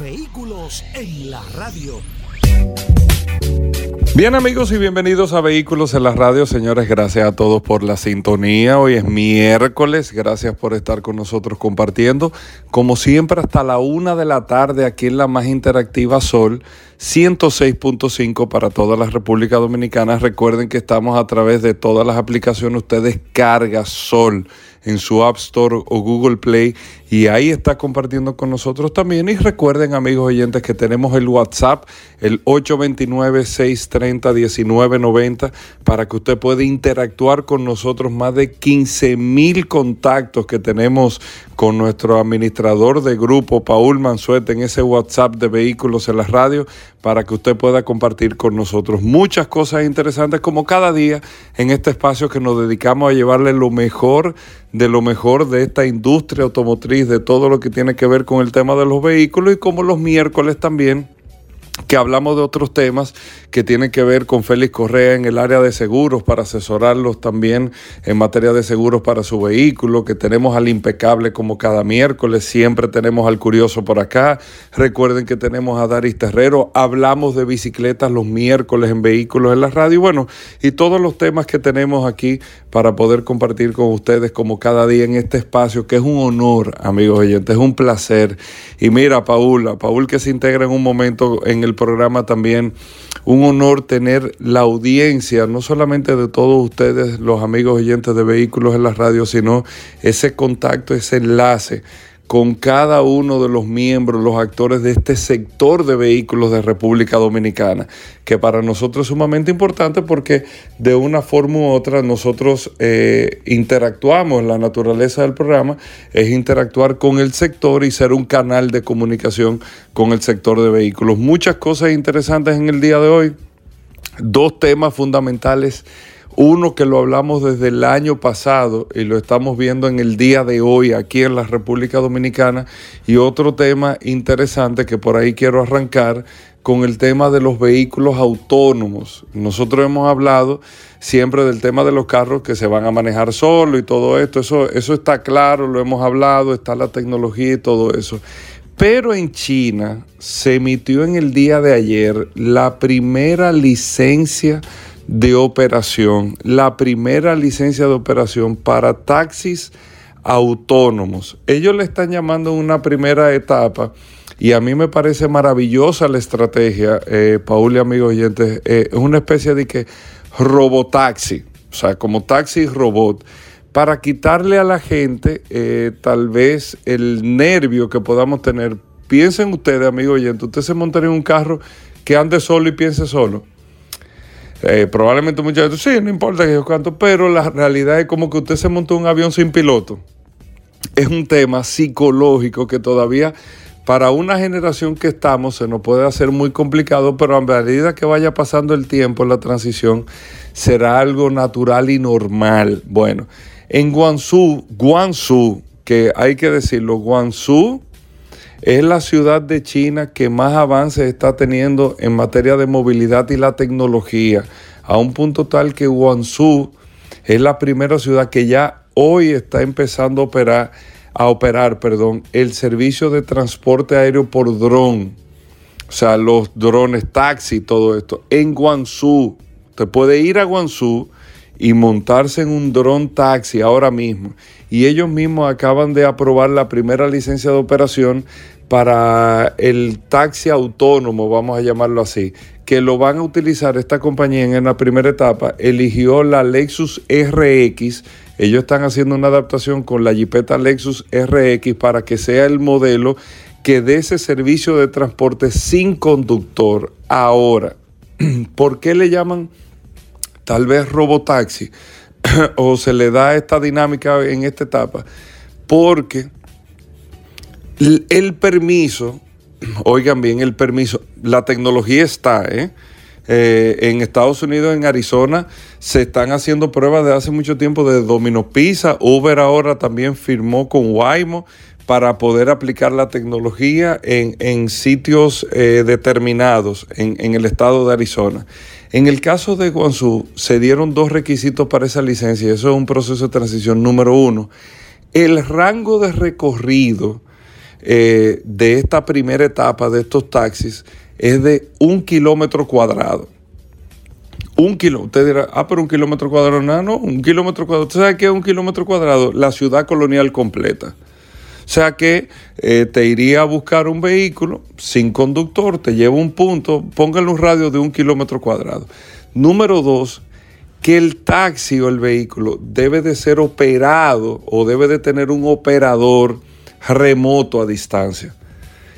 Vehículos en la radio. Bien amigos y bienvenidos a Vehículos en la Radio. Señores, gracias a todos por la sintonía. Hoy es miércoles. Gracias por estar con nosotros compartiendo. Como siempre, hasta la una de la tarde aquí en la más interactiva Sol 106.5 para toda la República Dominicana. Recuerden que estamos a través de todas las aplicaciones. Ustedes carga Sol en su App Store o Google Play y ahí está compartiendo con nosotros también. Y recuerden, amigos oyentes, que tenemos el WhatsApp, el 829-630-1990, para que usted pueda interactuar con nosotros. Más de 15 mil contactos que tenemos con nuestro administrador de grupo, Paul Mansuete, en ese WhatsApp de vehículos en la radio, para que usted pueda compartir con nosotros muchas cosas interesantes, como cada día en este espacio que nos dedicamos a llevarle lo mejor de lo mejor de esta industria automotriz, de todo lo que tiene que ver con el tema de los vehículos y como los miércoles también que hablamos de otros temas que tienen que ver con Félix Correa en el área de seguros para asesorarlos también en materia de seguros para su vehículo, que tenemos al impecable como cada miércoles, siempre tenemos al curioso por acá. Recuerden que tenemos a Daris Terrero, hablamos de bicicletas los miércoles en vehículos en la radio, bueno, y todos los temas que tenemos aquí para poder compartir con ustedes como cada día en este espacio, que es un honor, amigos oyentes, es un placer. Y mira, Paula, Paul que se integra en un momento en el programa también, un honor tener la audiencia, no solamente de todos ustedes, los amigos oyentes de vehículos en la radio, sino ese contacto, ese enlace con cada uno de los miembros, los actores de este sector de vehículos de República Dominicana, que para nosotros es sumamente importante porque de una forma u otra nosotros eh, interactuamos, la naturaleza del programa es interactuar con el sector y ser un canal de comunicación con el sector de vehículos. Muchas cosas interesantes en el día de hoy, dos temas fundamentales uno que lo hablamos desde el año pasado y lo estamos viendo en el día de hoy aquí en la República Dominicana. Y otro tema interesante que por ahí quiero arrancar con el tema de los vehículos autónomos. Nosotros hemos hablado siempre del tema de los carros que se van a manejar solo y todo esto. Eso, eso está claro, lo hemos hablado, está la tecnología y todo eso. Pero en China se emitió en el día de ayer la primera licencia de operación, la primera licencia de operación para taxis autónomos. Ellos le están llamando una primera etapa y a mí me parece maravillosa la estrategia, eh, Paul y amigos oyentes, eh, es una especie de que robotaxi, o sea, como taxi robot, para quitarle a la gente eh, tal vez el nervio que podamos tener. Piensen ustedes, amigos oyentes, usted se montaría en un carro que ande solo y piense solo eh, probablemente muchas veces, sí, no importa que yo canto, pero la realidad es como que usted se montó un avión sin piloto. Es un tema psicológico que todavía para una generación que estamos se nos puede hacer muy complicado, pero a medida que vaya pasando el tiempo, la transición será algo natural y normal. Bueno, en Guangzhou, Guangzhou, que hay que decirlo, Guangzhou es la ciudad de China que más avances está teniendo en materia de movilidad y la tecnología, a un punto tal que Guangzhou es la primera ciudad que ya hoy está empezando a operar, perdón, el servicio de transporte aéreo por dron. O sea, los drones taxi, todo esto. En Guangzhou. Te puede ir a Guangzhou y montarse en un dron taxi ahora mismo. Y ellos mismos acaban de aprobar la primera licencia de operación para el taxi autónomo, vamos a llamarlo así, que lo van a utilizar esta compañía en la primera etapa, eligió la Lexus RX. Ellos están haciendo una adaptación con la Jeepeta Lexus RX para que sea el modelo que dé ese servicio de transporte sin conductor ahora. ¿Por qué le llaman tal vez robotaxi, o se le da esta dinámica en esta etapa, porque el permiso oigan bien el permiso, la tecnología está, ¿eh? Eh, en Estados Unidos, en Arizona, se están haciendo pruebas de hace mucho tiempo de Domino Pizza. Uber ahora también firmó con Waymo para poder aplicar la tecnología en, sitios eh, determinados en, el estado de Arizona. En el caso de Guangzhou, se dieron dos requisitos para esa licencia. Eso es un proceso de transición. Número uno, el rango de recorrido eh, de esta primera etapa de estos taxis es de un kilómetro cuadrado. Un kilómetro, usted dirá, ah, pero un kilómetro cuadrado, no, no, un kilómetro cuadrado. ¿Usted sabe qué es un kilómetro cuadrado? La ciudad colonial completa. Sea que eh, te iría a buscar un vehículo sin conductor, te lleva un punto, póngale un radio de un kilómetro cuadrado. Número dos, que el taxi o el vehículo debe de ser operado o debe de tener un operador remoto a distancia.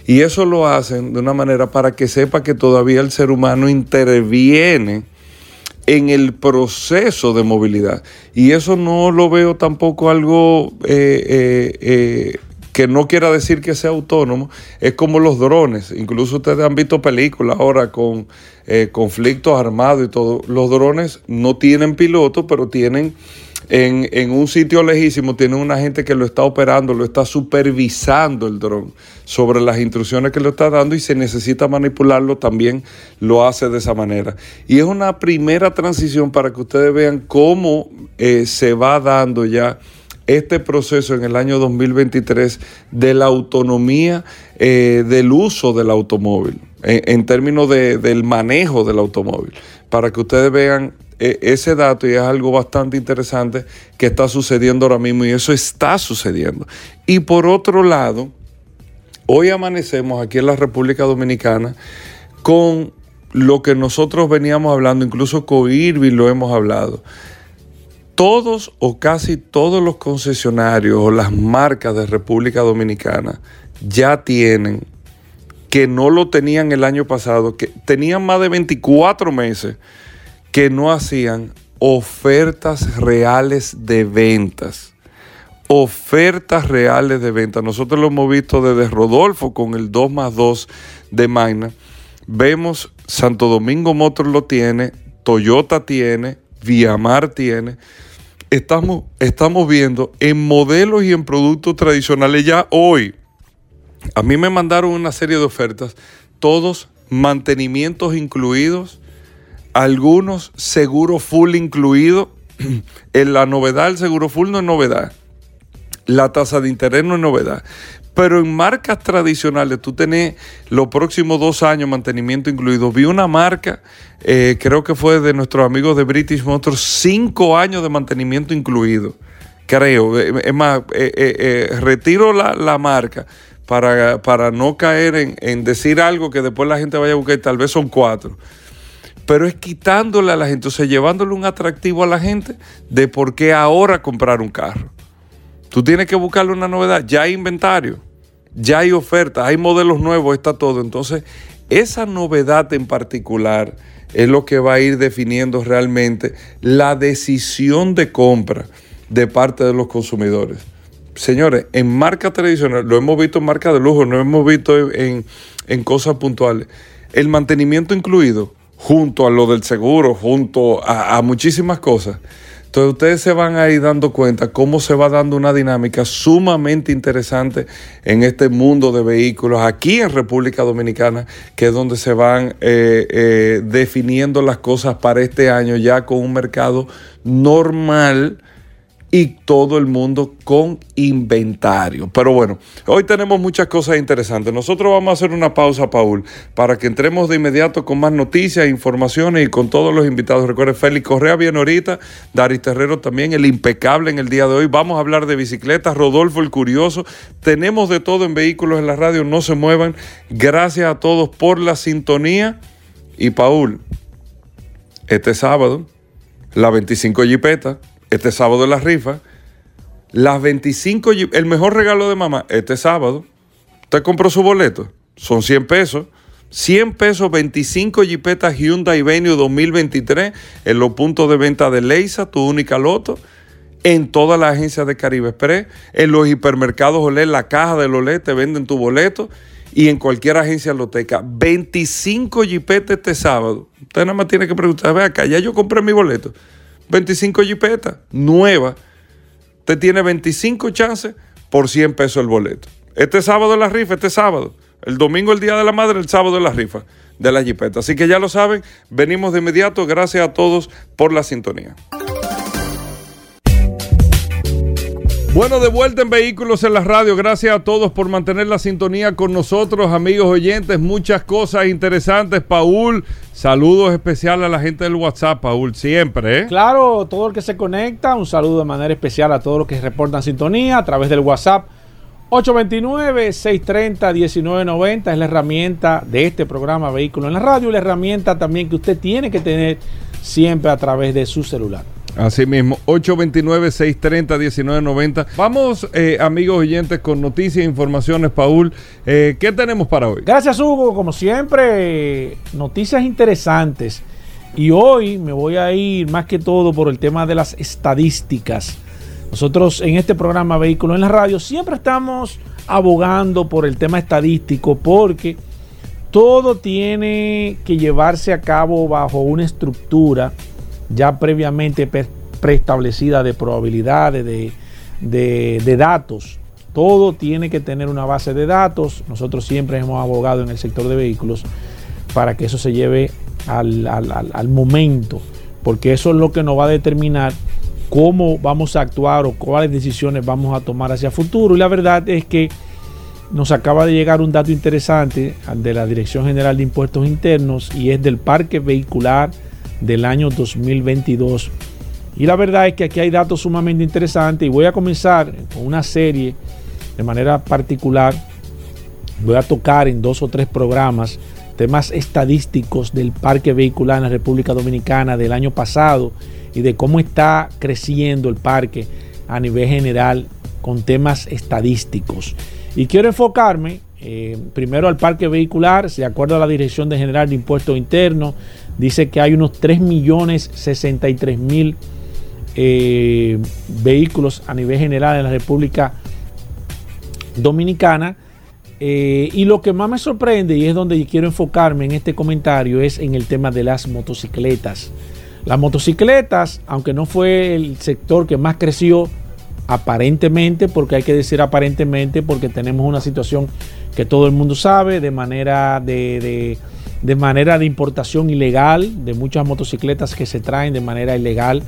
Y eso lo hacen de una manera para que sepa que todavía el ser humano interviene en el proceso de movilidad. Y eso no lo veo tampoco algo eh, eh, que no quiera decir que sea autónomo. Es como los drones. Incluso ustedes han visto películas ahora con conflictos armados y todo. Los drones no tienen piloto, pero tienen en, un sitio lejísimo tiene una gente que lo está operando, lo está supervisando el dron sobre las instrucciones que le está dando y si necesita manipularlo también lo hace de esa manera. Y es una primera transición para que ustedes vean cómo eh, se va dando ya este proceso en el año 2023 de la autonomía eh, del uso del automóvil, en, términos del manejo del automóvil, para que ustedes vean e, ese dato y es algo bastante interesante que está sucediendo ahora mismo y eso está sucediendo. Y por otro lado, hoy amanecemos aquí en la República Dominicana con lo que nosotros veníamos hablando, incluso con Irving lo hemos hablado. Todos o casi todos los concesionarios o las marcas de República Dominicana ya tienen, que no lo tenían el año pasado, que tenían más de 24 meses que no hacían ofertas reales de ventas. Ofertas reales de ventas. Nosotros lo hemos visto desde Rodolfo con el 2 más 2 de Magna. Vemos Santo Domingo Motor lo tiene, Toyota tiene, Viamar tiene. Estamos, estamos viendo en modelos y en productos tradicionales ya hoy. A mí me mandaron una serie de ofertas, todos mantenimientos incluidos algunos seguro full incluido. en la novedad, el seguro full no es novedad. La tasa de interés no es novedad. Pero en marcas tradicionales, tú tenés los próximos dos años mantenimiento incluido. Vi una marca, eh, creo que fue de nuestros amigos de British Motors, cinco años de mantenimiento incluido. Creo. Es más, eh, eh, retiro la, marca para, para, no caer en, en decir algo que después la gente vaya a buscar. Tal vez son cuatro pero es quitándole a la gente, o sea, llevándole un atractivo a la gente de por qué ahora comprar un carro. Tú tienes que buscarle una novedad, ya hay inventario, ya hay ofertas, hay modelos nuevos, está todo. Entonces, esa novedad en particular es lo que va a ir definiendo realmente la decisión de compra de parte de los consumidores. Señores, en marca tradicional, lo hemos visto en marca de lujo, lo hemos visto en, en cosas puntuales, el mantenimiento incluido junto a lo del seguro, junto a, muchísimas cosas. Entonces ustedes se van a ir dando cuenta cómo se va dando una dinámica sumamente interesante en este mundo de vehículos aquí en República Dominicana, que es donde se van eh, eh, definiendo las cosas para este año ya con un mercado normal y todo el mundo con inventario. Pero bueno, hoy tenemos muchas cosas interesantes. Nosotros vamos a hacer una pausa, Paul, para que entremos de inmediato con más noticias, informaciones y con todos los invitados. Recuerde, Félix Correa viene ahorita, Daris Terrero también, el impecable en el día de hoy. Vamos a hablar de bicicletas, Rodolfo el Curioso. Tenemos de todo en vehículos en la radio, no se muevan. Gracias a todos por la sintonía. Y Paul, este sábado, la 25 Jipeta este sábado la rifa. Las 25, el mejor regalo de mamá, este sábado. Usted compró su boleto, son 100 pesos. 100 pesos, 25 jipetas Hyundai Venue 2023 en los puntos de venta de Leisa, tu única loto. en todas las agencias de Caribe Express, en los hipermercados Olé, la caja del Olé, te venden tu boleto y en cualquier agencia loteca. 25 jipetas este sábado. Usted nada más tiene que preguntar, ve acá, ya yo compré mi boleto. 25 jipetas, nueva. Usted tiene 25 chances por 100 pesos el boleto. Este sábado la rifa, este sábado. El domingo el Día de la Madre, el sábado la rifa de la jipeta. Así que ya lo saben, venimos de inmediato. Gracias a todos por la sintonía. Bueno, de vuelta en Vehículos en la Radio. Gracias a todos por mantener la sintonía con nosotros, amigos oyentes. Muchas cosas interesantes. Paul, saludos especiales a la gente del WhatsApp, Paul, siempre. ¿eh? Claro, todo el que se conecta, un saludo de manera especial a todos los que reportan sintonía a través del WhatsApp. 829-630-1990 es la herramienta de este programa Vehículos en la Radio, la herramienta también que usted tiene que tener siempre a través de su celular. Así mismo, 829-630-1990. Vamos, eh, amigos oyentes, con noticias e informaciones. Paul, eh, ¿qué tenemos para hoy? Gracias, Hugo. Como siempre, noticias interesantes. Y hoy me voy a ir más que todo por el tema de las estadísticas. Nosotros en este programa Vehículos en la Radio siempre estamos abogando por el tema estadístico porque todo tiene que llevarse a cabo bajo una estructura ya previamente preestablecida de probabilidades, de, datos. Todo tiene que tener una base de datos. Nosotros siempre hemos abogado en el sector de vehículos para que eso se lleve al, al, momento, porque eso es lo que nos va a determinar cómo vamos a actuar o cuáles decisiones vamos a tomar hacia futuro. Y la verdad es que nos acaba de llegar un dato interesante de la Dirección General de Impuestos Internos y es del parque vehicular del año 2022. Y la verdad es que aquí hay datos sumamente interesantes y voy a comenzar con una serie de manera particular. Voy a tocar en dos o tres programas temas estadísticos del parque vehicular en la República Dominicana del año pasado y de cómo está creciendo el parque a nivel general con temas estadísticos. Y quiero enfocarme eh, primero al parque vehicular, de acuerdo a la Dirección de General de Impuestos Internos, dice que hay unos 3 millones 63 mil eh, vehículos a nivel general en la República Dominicana. Eh, y lo que más me sorprende, y es donde quiero enfocarme en este comentario, es en el tema de las motocicletas. Las motocicletas, aunque no fue el sector que más creció, aparentemente, porque hay que decir aparentemente, porque tenemos una situación que todo el mundo sabe, de manera de, de, manera de importación ilegal, de muchas motocicletas que se traen de manera ilegal,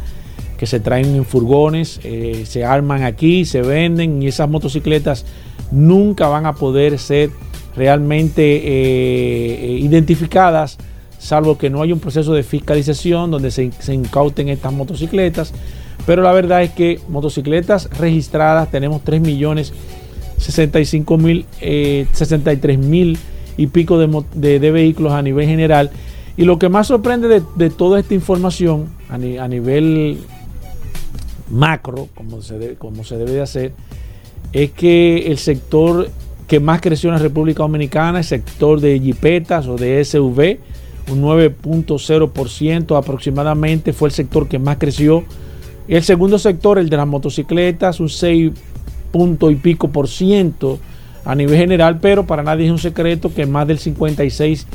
que se traen en furgones, eh, se arman aquí, se venden y esas motocicletas nunca van a poder ser realmente eh, identificadas, salvo que no haya un proceso de fiscalización donde se, se incauten estas motocicletas. Pero la verdad es que motocicletas registradas tenemos 3 millones 65 mil, 63 eh, mil y pico de, vehículos a nivel general. Y lo que más sorprende de, toda esta información a, nivel macro, como se, como se debe de hacer, es que el sector que más creció en la República Dominicana, el sector de jipetas o de SUV, un 9.0% aproximadamente, fue el sector que más creció. El segundo sector, el de las motocicletas, un 6 punto y pico por ciento a nivel general, pero para nadie es un secreto que más del 56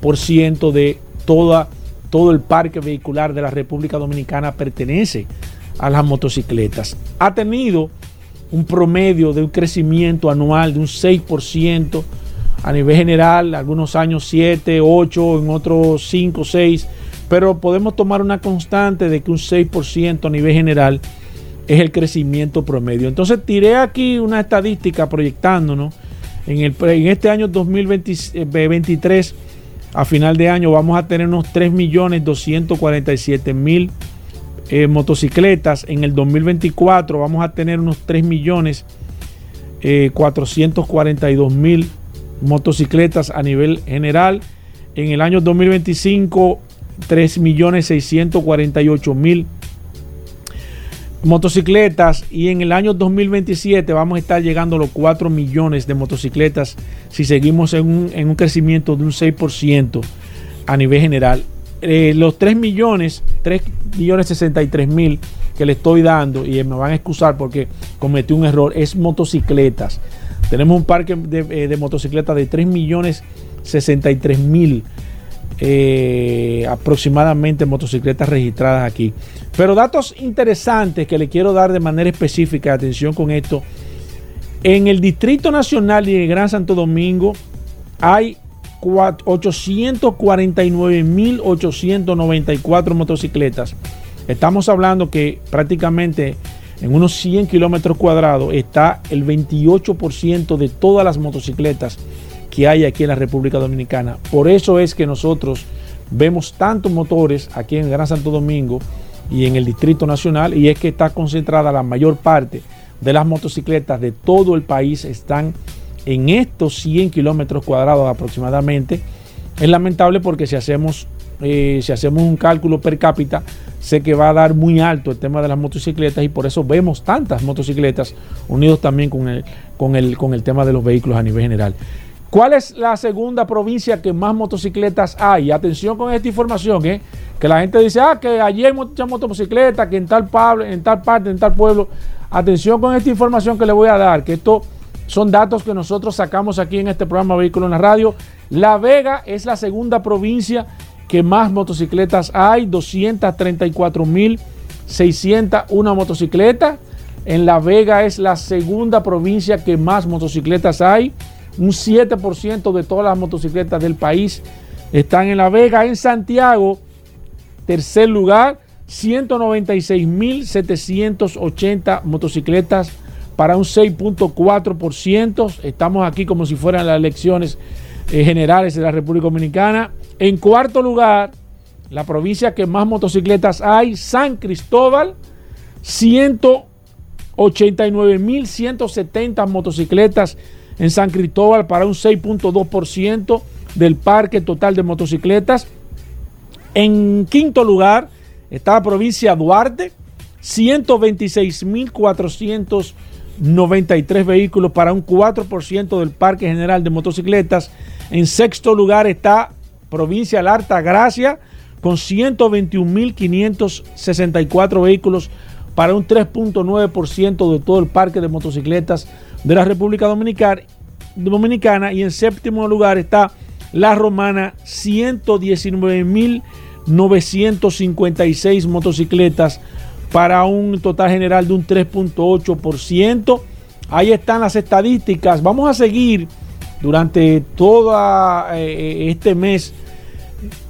por ciento de toda, todo el parque vehicular de la República Dominicana pertenece a las motocicletas. Ha tenido un promedio de un crecimiento anual de un 6% a nivel general, algunos años 7, 8, en otros 5, 6, pero podemos tomar una constante de que un 6% a nivel general es el crecimiento promedio. Entonces tiré aquí una estadística proyectándonos. En, el, en este año 2023, a final de año, vamos a tener unos 3.247.000 eh, motocicletas. En el 2024 vamos a tener unos 3.442.000 eh, motocicletas a nivel general. En el año 2025, 3.648.000 motocicletas y en el año 2027 vamos a estar llegando a los 4 millones de motocicletas si seguimos en un, crecimiento de un 6% a nivel general. Eh, los 3 millones, 3 millones 63 mil que le estoy dando, y me van a excusar porque cometí un error, es motocicletas. Tenemos un parque de, eh, de motocicletas de 3 millones 63 mil eh, aproximadamente motocicletas registradas aquí. Pero datos interesantes que le quiero dar de manera específica, atención con esto. En el Distrito Nacional y el Gran Santo Domingo hay 849.894 motocicletas. Estamos hablando que prácticamente en unos 100 kilómetros cuadrados está el 28% de todas las motocicletas que hay aquí en la República Dominicana. Por eso es que nosotros vemos tantos motores aquí en Gran Santo Domingo y en el Distrito Nacional y es que está concentrada la mayor parte de las motocicletas de todo el país están en estos 100 kilómetros cuadrados aproximadamente. Es lamentable porque si hacemos, eh, si hacemos un cálculo per cápita, sé que va a dar muy alto el tema de las motocicletas y por eso vemos tantas motocicletas unidos también con el, con el, con el tema de los vehículos a nivel general. ¿Cuál es la segunda provincia que más motocicletas hay? Atención con esta información, ¿eh? que la gente dice, ah, que allí hay muchas motocicletas, que en tal, en tal parte, en tal pueblo. Atención con esta información que le voy a dar, que esto son datos que nosotros sacamos aquí en este programa Vehículo en la Radio. La Vega es la segunda provincia que más motocicletas hay, 234.601 motocicletas. En La Vega es la segunda provincia que más motocicletas hay. Un 7% de todas las motocicletas del país están en La Vega. En Santiago, tercer lugar, 196.780 motocicletas para un 6.4%. Estamos aquí como si fueran las elecciones eh, generales de la República Dominicana. En cuarto lugar, la provincia que más motocicletas hay, San Cristóbal, 189.170 motocicletas en San Cristóbal para un 6.2% del parque total de motocicletas. En quinto lugar está la provincia Duarte, 126.493 vehículos para un 4% del parque general de motocicletas. En sexto lugar está provincia La Alta Gracia con 121.564 vehículos para un 3.9% de todo el parque de motocicletas de la República Dominicana, y en séptimo lugar está La Romana, 119.956 motocicletas para un total general de un 3.8%. Ahí están las estadísticas. Vamos a seguir durante todo eh, este mes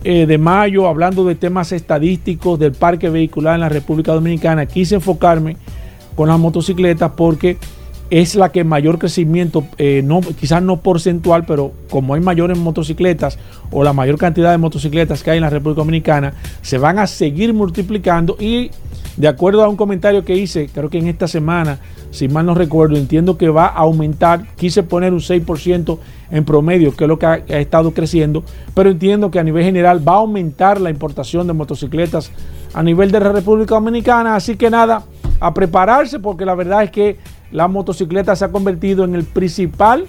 eh, de mayo hablando de temas estadísticos del parque vehicular en la República Dominicana. Quise enfocarme con las motocicletas porque es la que mayor crecimiento, eh, no, quizás no porcentual, pero como hay mayores motocicletas o la mayor cantidad de motocicletas que hay en la República Dominicana, se van a seguir multiplicando y de acuerdo a un comentario que hice, creo que en esta semana, si mal no recuerdo, entiendo que va a aumentar, quise poner un 6% en promedio, que es lo que ha, ha estado creciendo, pero entiendo que a nivel general va a aumentar la importación de motocicletas a nivel de la República Dominicana, así que nada, a prepararse porque la verdad es que la motocicleta se ha convertido en el principal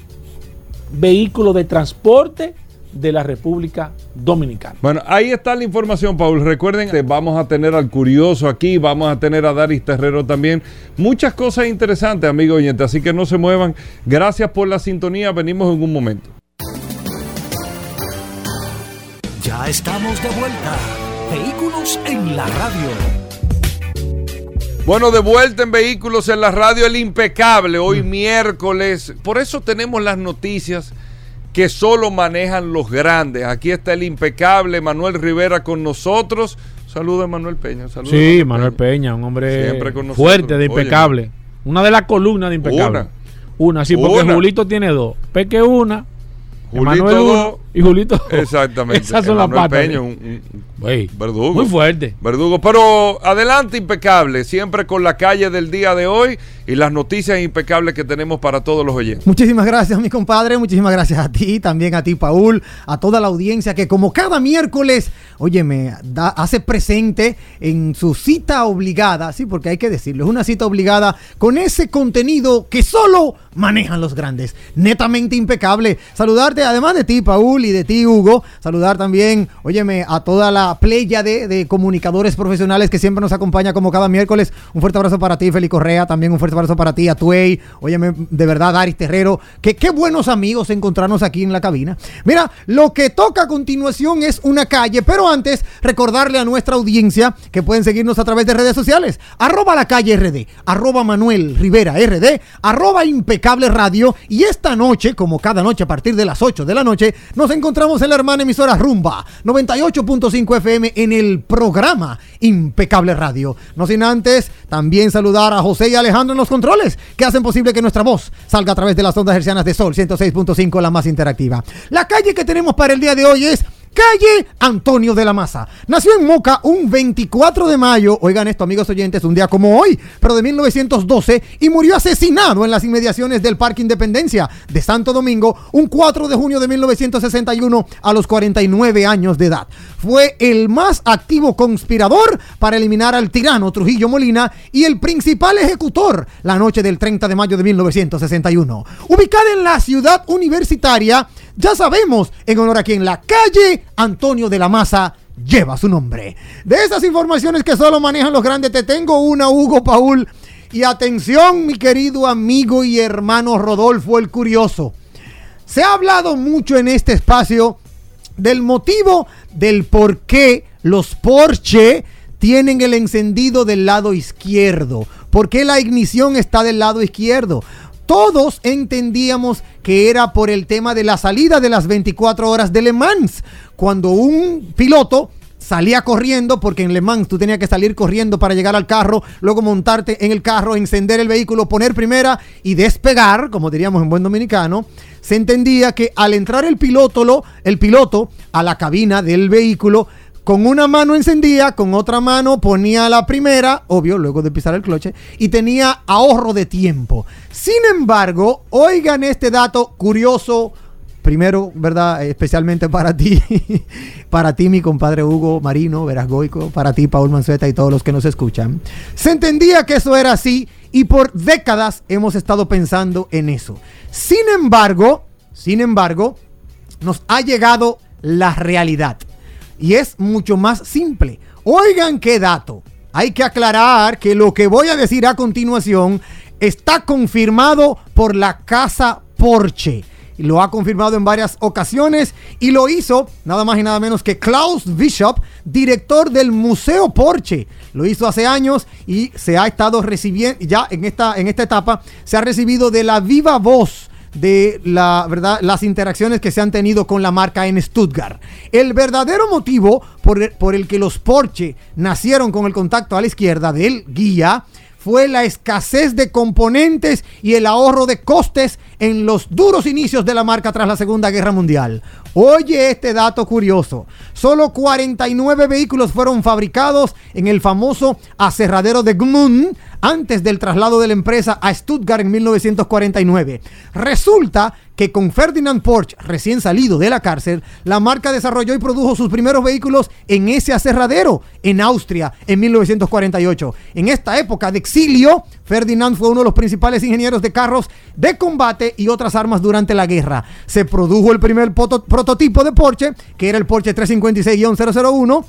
vehículo de transporte de la República Dominicana. Bueno, ahí está la información, Paul. Recuerden que vamos a tener al curioso aquí, vamos a tener a Daris Terrero también. Muchas cosas interesantes, amigo oyente, así que no se muevan. Gracias por la sintonía, venimos en un momento. Ya estamos de vuelta. Vehículos en la radio. Bueno, de vuelta en Vehículos en la Radio El Impecable, hoy miércoles. Por eso tenemos las noticias que solo manejan los grandes. Aquí está el impecable Manuel Rivera con nosotros. Saludos, Manuel Peña. Saludos, sí, Manuel Peña. un hombre fuerte, de impecable. una de las columnas de impecable. Una, una sí, porque Julito tiene dos. Peque una. Julito y Julito. Exactamente. Esas son las patas. Peña, un, verdugo. Muy fuerte. Verdugo. Pero adelante, impecable. Siempre con la calle del día de hoy y las noticias impecables que tenemos para todos los oyentes. Muchísimas gracias, mi compadre. Muchísimas gracias a ti, también a ti, Paul, a toda la audiencia que, como cada miércoles, óyeme, da, hace presente en su cita obligada, sí, porque hay que decirlo, es una cita obligada con ese contenido que solo manejan los grandes. Netamente impecable. Saludarte, además de ti, Paul y de ti, Hugo. Saludar también, óyeme, a toda la playa de, comunicadores profesionales que siempre nos acompaña como cada miércoles. Un fuerte abrazo para ti, Félix Correa. También un fuerte abrazo para ti, a Tuey. Óyeme, de verdad, Aris Terrero. Que qué buenos amigos encontrarnos aquí en la cabina. Mira, lo que toca a continuación es una calle, pero antes recordarle a nuestra audiencia que pueden seguirnos a través de redes sociales. Arroba la calle RD, arroba Manuel Rivera RD, arroba impecable radio. Y esta noche, como cada noche a partir de las 8 de la noche, nos encontramos en la hermana emisora Rumba 98.5 FM en el programa Impecable Radio. No sin antes también saludar a José y Alejandro en los controles que hacen posible que nuestra voz salga a través de las ondas hercianas de Sol 106.5, la más interactiva. La calle que tenemos para el día de hoy es Calle Antonio de la Maza. Nació en Moca un 24 de mayo, oigan esto amigos oyentes, un día como hoy, pero de 1912, y murió asesinado en las inmediaciones del Parque Independencia de Santo Domingo un 4 de junio de 1961 a los 49 años de edad. Fue el más activo conspirador para eliminar al tirano Trujillo Molina y el principal ejecutor la noche del 30 de mayo de 1961. Ubicada en la ciudad universitaria, ya sabemos en honor a quien la calle Antonio de la Maza lleva su nombre. De esas informaciones que solo manejan los grandes, te tengo una, Hugo Paul. Y atención, mi querido amigo y hermano Rodolfo el Curioso. Se ha hablado mucho en este espacio del motivo del por qué los Porsche tienen el encendido del lado izquierdo. ¿Por qué la ignición está del lado izquierdo? Todos entendíamos que era por el tema de la salida de las 24 horas de Le Mans. Cuando un piloto salía corriendo, porque en Le Mans tú tenías que salir corriendo para llegar al carro, luego montarte en el carro, encender el vehículo, poner primera y despegar, como diríamos en buen dominicano, se entendía que al entrar el piloto, lo, el piloto a la cabina del vehículo, con una mano encendía, con otra mano ponía la primera, obvio, luego de pisar el cloche, y tenía ahorro de tiempo. Sin embargo, oigan este dato curioso, primero, ¿verdad? Especialmente para ti, para ti, mi compadre Hugo Marino, Veras Goico, para ti, Paul Manzueta y todos los que nos escuchan. Se entendía que eso era así y por décadas hemos estado pensando en eso. Sin embargo, sin embargo, nos ha llegado la realidad y es mucho más simple. Oigan qué dato. Hay que aclarar que lo que voy a decir a continuación está confirmado por la casa Porsche. Lo ha confirmado en varias ocasiones y lo hizo nada más y nada menos que Klaus Bishop, director del Museo Porsche. Lo hizo hace años y se ha estado recibiendo, ya en esta, en esta etapa, se ha recibido de la viva voz de la verdad las interacciones que se han tenido con la marca en Stuttgart. El verdadero motivo por el, por el que los Porsche nacieron con el contacto a la izquierda del guía fue la escasez de componentes y el ahorro de costes en los duros inicios de la marca tras la Segunda Guerra Mundial. Oye este dato curioso. Solo 49 vehículos fueron fabricados en el famoso aserradero de Gmund antes del traslado de la empresa a Stuttgart en 1949. Resulta que con Ferdinand Porsche recién salido de la cárcel, la marca desarrolló y produjo sus primeros vehículos en ese aserradero en Austria en 1948. En esta época de exilio, Ferdinand fue uno de los principales ingenieros de carros de combate y otras armas durante la guerra. Se produjo el primer prototipo de Porsche, que era el Porsche 356-001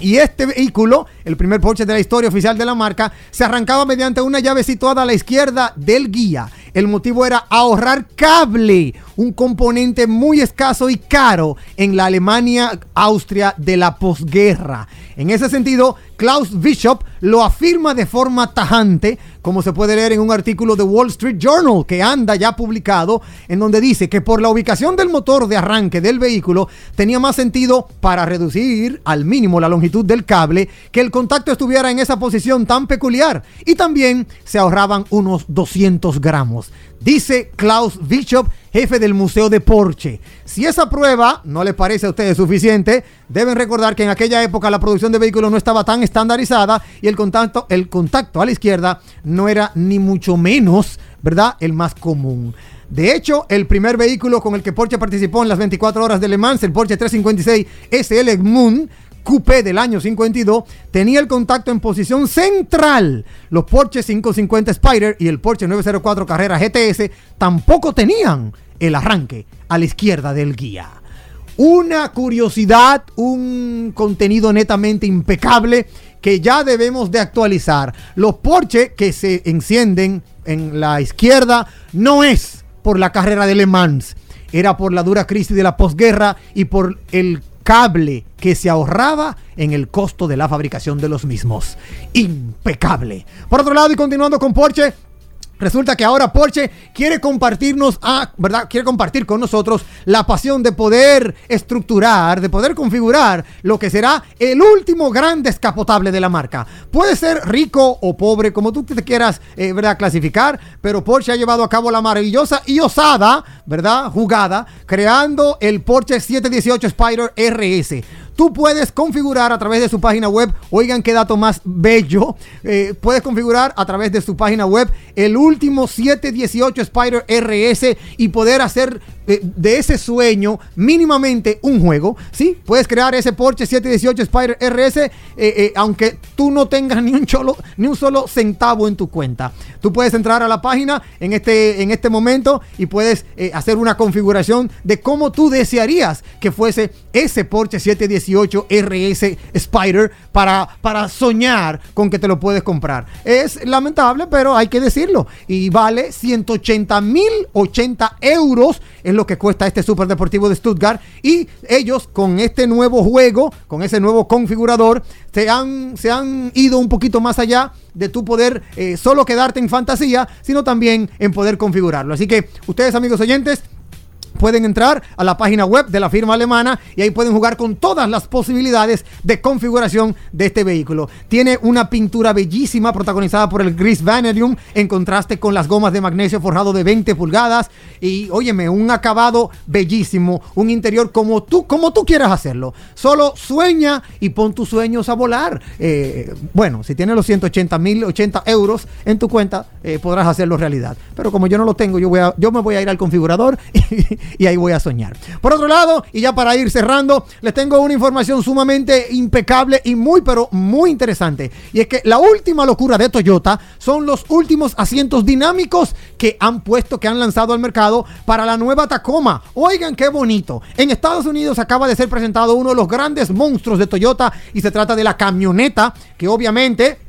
y este vehículo, el primer Porsche de la historia oficial de la marca, se arrancaba mediante una llave situada a la izquierda del guía. El motivo era ahorrar cable, un componente muy escaso y caro en la Alemania, Austria de la posguerra. En ese sentido, Klaus Bishop lo afirma de forma tajante, como se puede leer en un artículo de Wall Street Journal que anda ya publicado, en donde dice que por la ubicación del motor de arranque del vehículo tenía más sentido para reducir al mínimo la longitud del cable que el contacto estuviera en esa posición tan peculiar y también se ahorraban unos 200 gramos. Dice Klaus Bishop, jefe del Museo de Porsche. Si esa prueba no le parece a ustedes suficiente, deben recordar que en aquella época la producción de vehículos no estaba tan estandarizada y el contacto, el contacto a la izquierda no era ni mucho menos, ¿verdad? El más común. De hecho, el primer vehículo con el que Porsche participó en las 24 horas de Le Mans, el Porsche 356 SL Moon, Coupé del año 52 tenía el contacto en posición central. Los Porsche 550 Spider y el Porsche 904 Carrera GTS tampoco tenían el arranque a la izquierda del guía. una curiosidad, un contenido netamente impecable que ya debemos de actualizar. Los Porsche que se encienden en la izquierda no es por la carrera de Le Mans, era por la dura crisis de la posguerra y por el cable que se ahorraba en el costo de la fabricación de los mismos. Impecable. Por otro lado, y continuando con Porsche, Resulta que ahora Porsche quiere compartirnos, a, ¿verdad? Quiere compartir con nosotros la pasión de poder estructurar, de poder configurar lo que será el último gran descapotable de la marca. Puede ser rico o pobre, como tú te quieras, eh, ¿verdad? Clasificar, pero Porsche ha llevado a cabo la maravillosa y osada, ¿verdad? Jugada, creando el Porsche 718 Spider RS Tú puedes configurar a través de su página web, oigan qué dato más bello, eh, puedes configurar a través de su página web el último 718 Spider RS y poder hacer eh, de ese sueño mínimamente un juego, ¿sí? Puedes crear ese Porsche 718 Spider RS eh, aunque tú no tengas ni un, solo, ni un solo centavo en tu cuenta. Tú puedes entrar a la página en este, en este momento y puedes hacer una configuración de cómo tú desearías que fuese ese Porsche 718 RS Spider para, para soñar con que te lo puedes comprar. Es lamentable, pero hay que decirlo. Y vale 180 mil 80 euros es lo que cuesta este Super Deportivo de Stuttgart. Y ellos con este nuevo juego, con ese nuevo configurador, se han, se han ido un poquito más allá de tu poder eh, solo quedarte en fantasía, sino también en poder configurarlo. Así que ustedes amigos oyentes, pueden entrar a la página web de la firma alemana y ahí pueden jugar con todas las posibilidades de configuración de este vehículo. Tiene una pintura bellísima protagonizada por el gris vanadium en contraste con las gomas de magnesio forjado de 20 pulgadas y óyeme, un acabado bellísimo, un interior como tú, como tú quieras hacerlo. Solo sueña y pon tus sueños a volar. Eh, bueno, si tienes los 180 mil 80 euros en tu cuenta, eh, podrás hacerlo realidad. Pero como yo no lo tengo, yo, voy yo me voy a ir al configurador y, y ahí voy a soñar. Por otro lado, y ya para ir cerrando, les tengo una información sumamente impecable y muy, pero muy interesante. Y es que la última locura de Toyota son los últimos asientos dinámicos que han puesto, que han lanzado al mercado para la nueva Tacoma. Oigan qué bonito. En Estados Unidos acaba de ser presentado uno de los grandes monstruos de Toyota y se trata de la camioneta que obviamente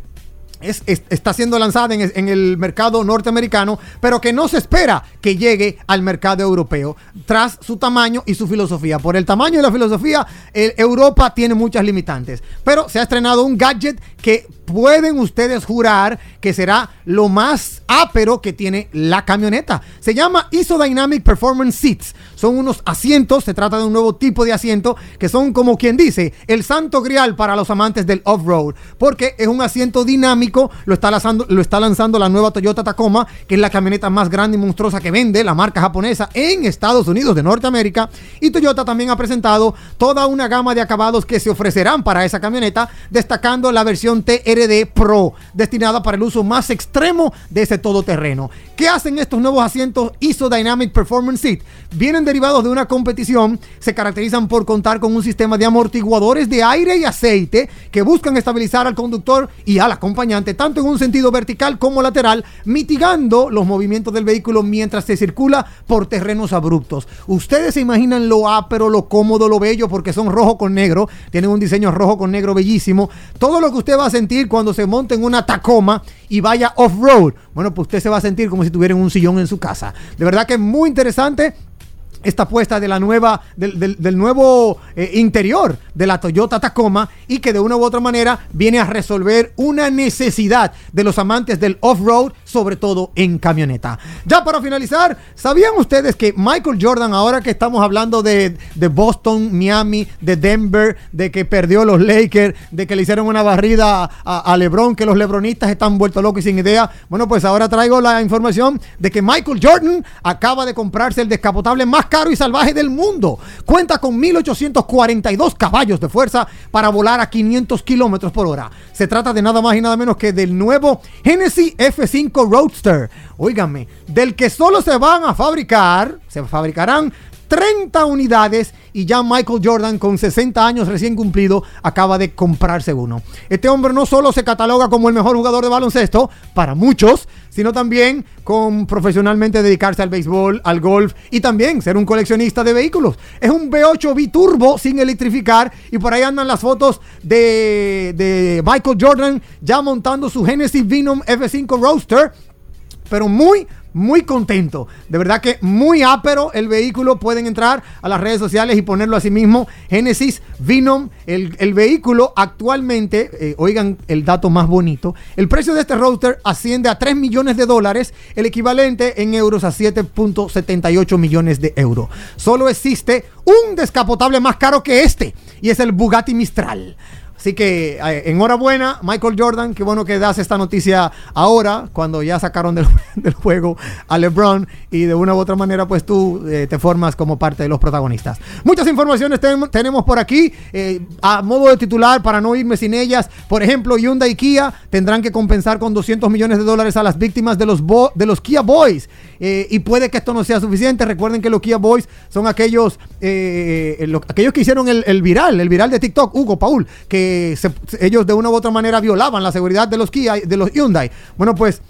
está siendo lanzada en, el mercado norteamericano, pero que no se espera que llegue al mercado europeo tras su tamaño y su filosofía. Por el tamaño y la filosofía, Europa tiene muchas limitantes, pero se ha estrenado un gadget que pueden ustedes jurar que será lo más ápero que tiene la camioneta. Se llama Isodynamic Performance Seats. Son unos asientos, se trata de un nuevo tipo de asiento que son como quien dice el santo grial para los amantes del off-road, porque es un asiento dinámico, lo está, lanzando, lo está lanzando la nueva Toyota Tacoma, que es la camioneta más grande y monstruosa que vende la marca japonesa en Estados Unidos de Norteamérica. Y Toyota también ha presentado toda una gama de acabados que se ofrecerán para esa camioneta, destacando la versión TRD Pro, destinada para el uso más extremo de ese todoterreno. ¿Qué hacen estos nuevos asientos ISO Dynamic Performance Seat? Vienen derivados de una competición, se caracterizan por contar con un sistema de amortiguadores de aire y aceite que buscan estabilizar al conductor y al acompañante tanto en un sentido vertical como lateral, mitigando los movimientos del vehículo mientras se circula por terrenos abruptos. Ustedes se imaginan lo ápero, lo cómodo, lo bello, porque son rojo con negro, tienen un diseño rojo con negro bellísimo. Todo lo que usted va a sentir cuando se monte en una Tacoma y vaya off-road, bueno, pues usted se va a sentir como si tuviera un sillón en su casa. De verdad que es muy interesante esta apuesta de la nueva, del, nuevo eh, interior de la Toyota Tacoma y que de una u otra manera viene a resolver una necesidad de los amantes del off-road, sobre todo en camioneta. Ya para finalizar, ¿sabían ustedes que Michael Jordan, ahora que estamos hablando de, Boston, Miami, de Denver, de que perdió los Lakers, de que le hicieron una barrida a, a LeBron, que los lebronistas están vueltos locos y sin idea? Bueno, pues ahora traigo la información de que Michael Jordan acaba de comprarse el descapotable más caro y salvaje del mundo. Cuenta con 1842 caballos de fuerza para volar a 500 kilómetros por hora. Se trata de nada más y nada menos que del nuevo Genesis F5 Roadster. Óigame, del que solo se van a fabricar, se fabricarán 30 unidades y ya Michael Jordan con 60 años recién cumplido acaba de comprarse uno. Este hombre no solo se cataloga como el mejor jugador de baloncesto, para muchos, sino también con profesionalmente dedicarse al béisbol, al golf y también ser un coleccionista de vehículos. Es un V8 biturbo sin electrificar y por ahí andan las fotos de, Michael Jordan ya montando su Genesis Venom F5 Roadster, pero muy, muy contento. De verdad que muy ápero el vehículo. Pueden entrar a las redes sociales y ponerlo así mismo. Genesis Venom, el, el vehículo actualmente, eh, oigan el dato más bonito, el precio de este roadster asciende a 3 millones de dólares, el equivalente en euros a 7.78 millones de euros. Solo existe un descapotable más caro que este y es el Bugatti Mistral. Así que eh, enhorabuena, Michael Jordan. Qué bueno que das esta noticia ahora, cuando ya sacaron del, del juego a LeBron y de una u otra manera, pues tú eh, te formas como parte de los protagonistas. Muchas informaciones ten- tenemos por aquí, eh, a modo de titular, para no irme sin ellas. Por ejemplo, Hyundai y Kia tendrán que compensar con 200 millones de dólares a las víctimas de los, bo- de los Kia Boys. Eh, y puede que esto no sea suficiente. Recuerden que los Kia Boys son aquellos, eh, lo- aquellos que hicieron el viral, el viral de TikTok, Hugo, Paul, que ellos de una u otra manera violaban la seguridad de los Kia, de los Hyundai. Bueno, pues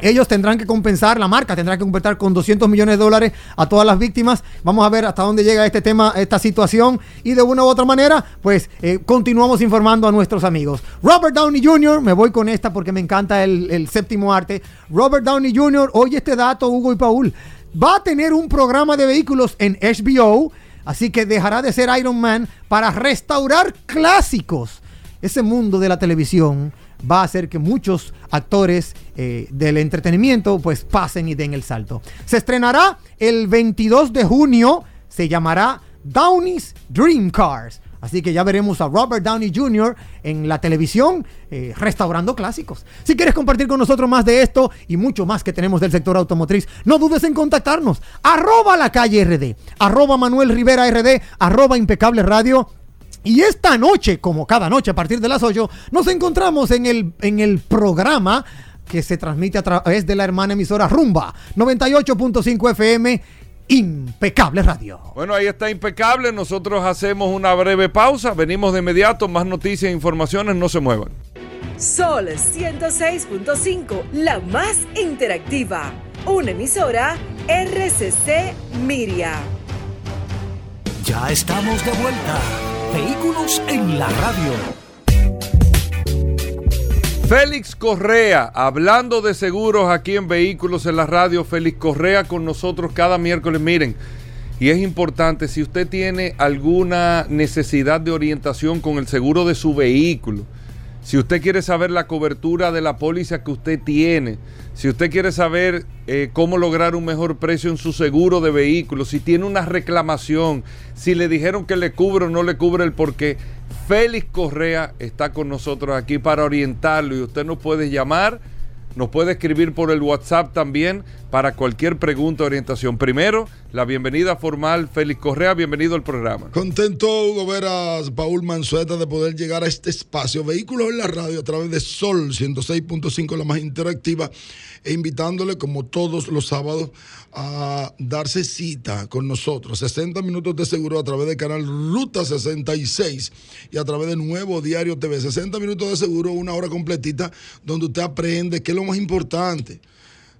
ellos tendrán que compensar, la marca tendrá que compensar con 200 millones de dólares a todas las víctimas. Vamos a ver hasta dónde llega este tema, esta situación. Y de una u otra manera, pues eh, continuamos informando a nuestros amigos. Robert Downey Jr., me voy con esta porque me encanta el, el séptimo arte. Robert Downey Jr., oye este dato, Hugo y Paul, va a tener un programa de vehículos en HBO. Así que dejará de ser Iron Man para restaurar clásicos. Ese mundo de la televisión va a hacer que muchos actores eh, del entretenimiento pues pasen y den el salto. Se estrenará el 22 de junio, se llamará Downey's Dream Cars. Así que ya veremos a Robert Downey Jr. en la televisión eh, restaurando clásicos. Si quieres compartir con nosotros más de esto y mucho más que tenemos del sector automotriz, no dudes en contactarnos. Arroba la calle RD, arroba Manuel Rivera RD, arroba impecable radio. Y esta noche, como cada noche a partir de las 8, nos encontramos en el, en el programa que se transmite a través de la hermana emisora Rumba 98.5 FM Impecable Radio. Bueno, ahí está impecable. Nosotros hacemos una breve pausa. Venimos de inmediato. Más noticias e informaciones. No se muevan. Sol 106.5, la más interactiva. Una emisora RCC Miria. Ya estamos de vuelta. Vehículos en la radio. Félix Correa, hablando de seguros aquí en Vehículos en la Radio, Félix Correa con nosotros cada miércoles. Miren, y es importante, si usted tiene alguna necesidad de orientación con el seguro de su vehículo, si usted quiere saber la cobertura de la póliza que usted tiene, si usted quiere saber eh, cómo lograr un mejor precio en su seguro de vehículo, si tiene una reclamación, si le dijeron que le cubre o no le cubre el porqué, Félix Correa está con nosotros aquí para orientarlo y usted nos puede llamar, nos puede escribir por el WhatsApp también para cualquier pregunta o orientación. Primero, la bienvenida formal, Félix Correa, bienvenido al programa. Contento, Hugo, ver a Paul Manzueta de poder llegar a este espacio. Vehículos en la radio a través de Sol 106.5, la más interactiva, e invitándole, como todos los sábados, a darse cita con nosotros. 60 minutos de seguro a través del canal Ruta 66 y a través de Nuevo Diario TV. 60 minutos de seguro, una hora completita, donde usted aprende qué es lo más importante.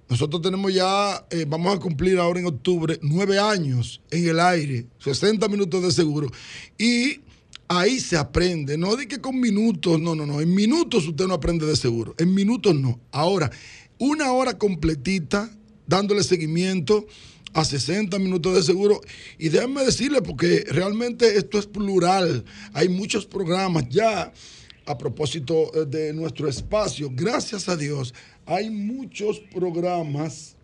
Nosotros tenemos ya, eh, vamos a cumplir ahora en octubre, nueve años en el aire, 60 minutos de seguro. Y ahí se aprende, no de que con minutos, no, no, no, en minutos usted no aprende de seguro, en minutos no. Ahora, una hora completita dándole seguimiento a 60 minutos de seguro. Y déjenme decirle, porque realmente esto es plural, hay muchos programas ya a propósito eh, de nuestro espacio, gracias a Dios, hay muchos programas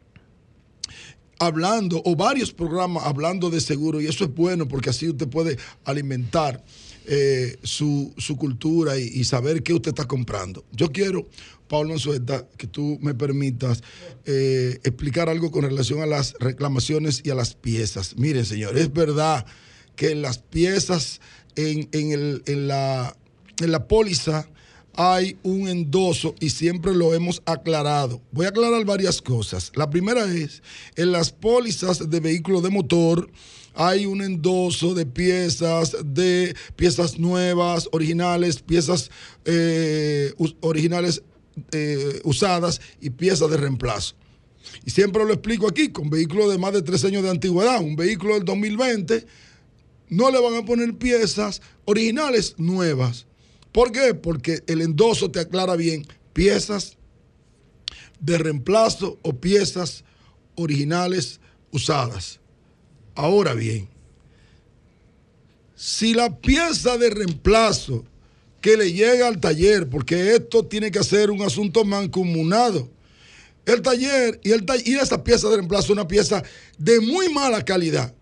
hablando, o varios programas hablando de seguro, y eso es bueno porque así usted puede alimentar eh, su, su cultura y, saber qué usted está comprando. Yo quiero, Pablo Manzueta, que tú me permitas eh, explicar algo con relación a las reclamaciones y a las piezas. Miren, señor, es verdad que las piezas en, en el- en la, en la póliza hay un endoso y siempre lo hemos aclarado. Voy a aclarar varias cosas. La primera es, en las pólizas de vehículos de motor hay un endoso de piezas, de piezas nuevas, originales, piezas eh, originales eh, usadas y piezas de reemplazo. Y siempre lo explico aquí, con vehículos de más de tres años de antigüedad, un vehículo del 2020, no le van a poner piezas originales nuevas. ¿Por qué? Porque el endoso te aclara bien piezas de reemplazo o piezas originales usadas. Ahora bien, si la pieza de reemplazo que le llega al taller, porque esto tiene que ser un asunto mancomunado, el taller y, el esa pieza de reemplazo es una pieza de muy mala calidad,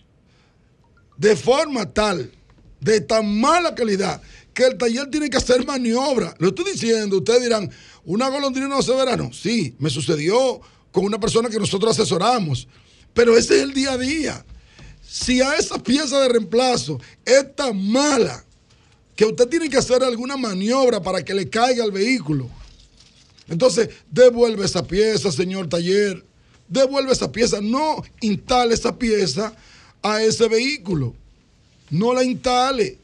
de forma tal, de tan mala calidad, que el taller tiene que hacer maniobra. Lo estoy diciendo, ustedes dirán, ¿una golondrina no hace verano? Sí, me sucedió con una persona que nosotros asesoramos, pero ese es el día a día. Si a esa pieza de reemplazo es tan mala que usted tiene que hacer alguna maniobra para que le caiga al vehículo, entonces, devuelve esa pieza, señor taller. Devuelve esa pieza. No instale esa pieza a ese vehículo. No la instale.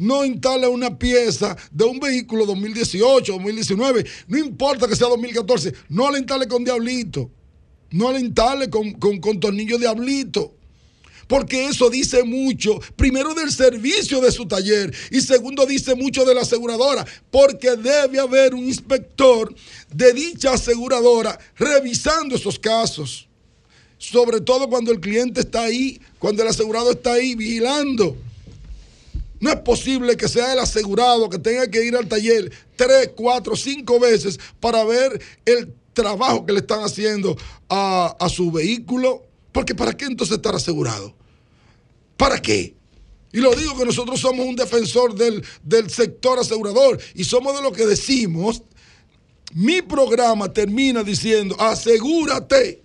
No instale una pieza de un vehículo 2018, 2019. No importa que sea 2014. No la instale con diablito. No la instale con, con, con tornillo diablito. Porque eso dice mucho, primero del servicio de su taller y segundo dice mucho de la aseguradora, porque debe haber un inspector de dicha aseguradora revisando esos casos. Sobre todo cuando el cliente está ahí, cuando el asegurado está ahí vigilando. No es posible que sea el asegurado que tenga que ir al taller tres, cuatro, cinco veces para ver el trabajo que le están haciendo a, a su vehículo. Porque ¿para qué entonces estar asegurado? ¿Para qué? Y lo digo que nosotros somos un defensor del, del sector asegurador y somos de lo que decimos. Mi programa termina diciendo, asegúrate.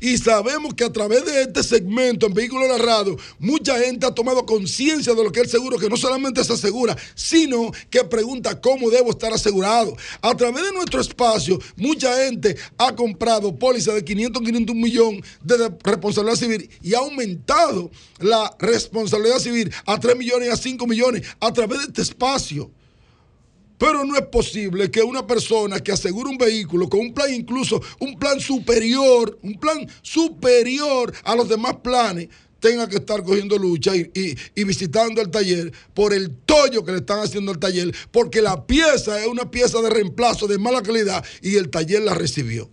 Y sabemos que a través de este segmento en la Radio, mucha gente ha tomado conciencia de lo que es el seguro, que no solamente se asegura, sino que pregunta cómo debo estar asegurado. A través de nuestro espacio, mucha gente ha comprado pólizas de 500, 500 un millón de responsabilidad civil y ha aumentado la responsabilidad civil a 3 millones a 5 millones a través de este espacio. Pero no es posible que una persona que asegura un vehículo con un plan incluso, un plan superior, un plan superior a los demás planes, tenga que estar cogiendo lucha y, visitando el taller por el tollo que le están haciendo al taller, porque la pieza es una pieza de reemplazo de mala calidad y el taller la recibió.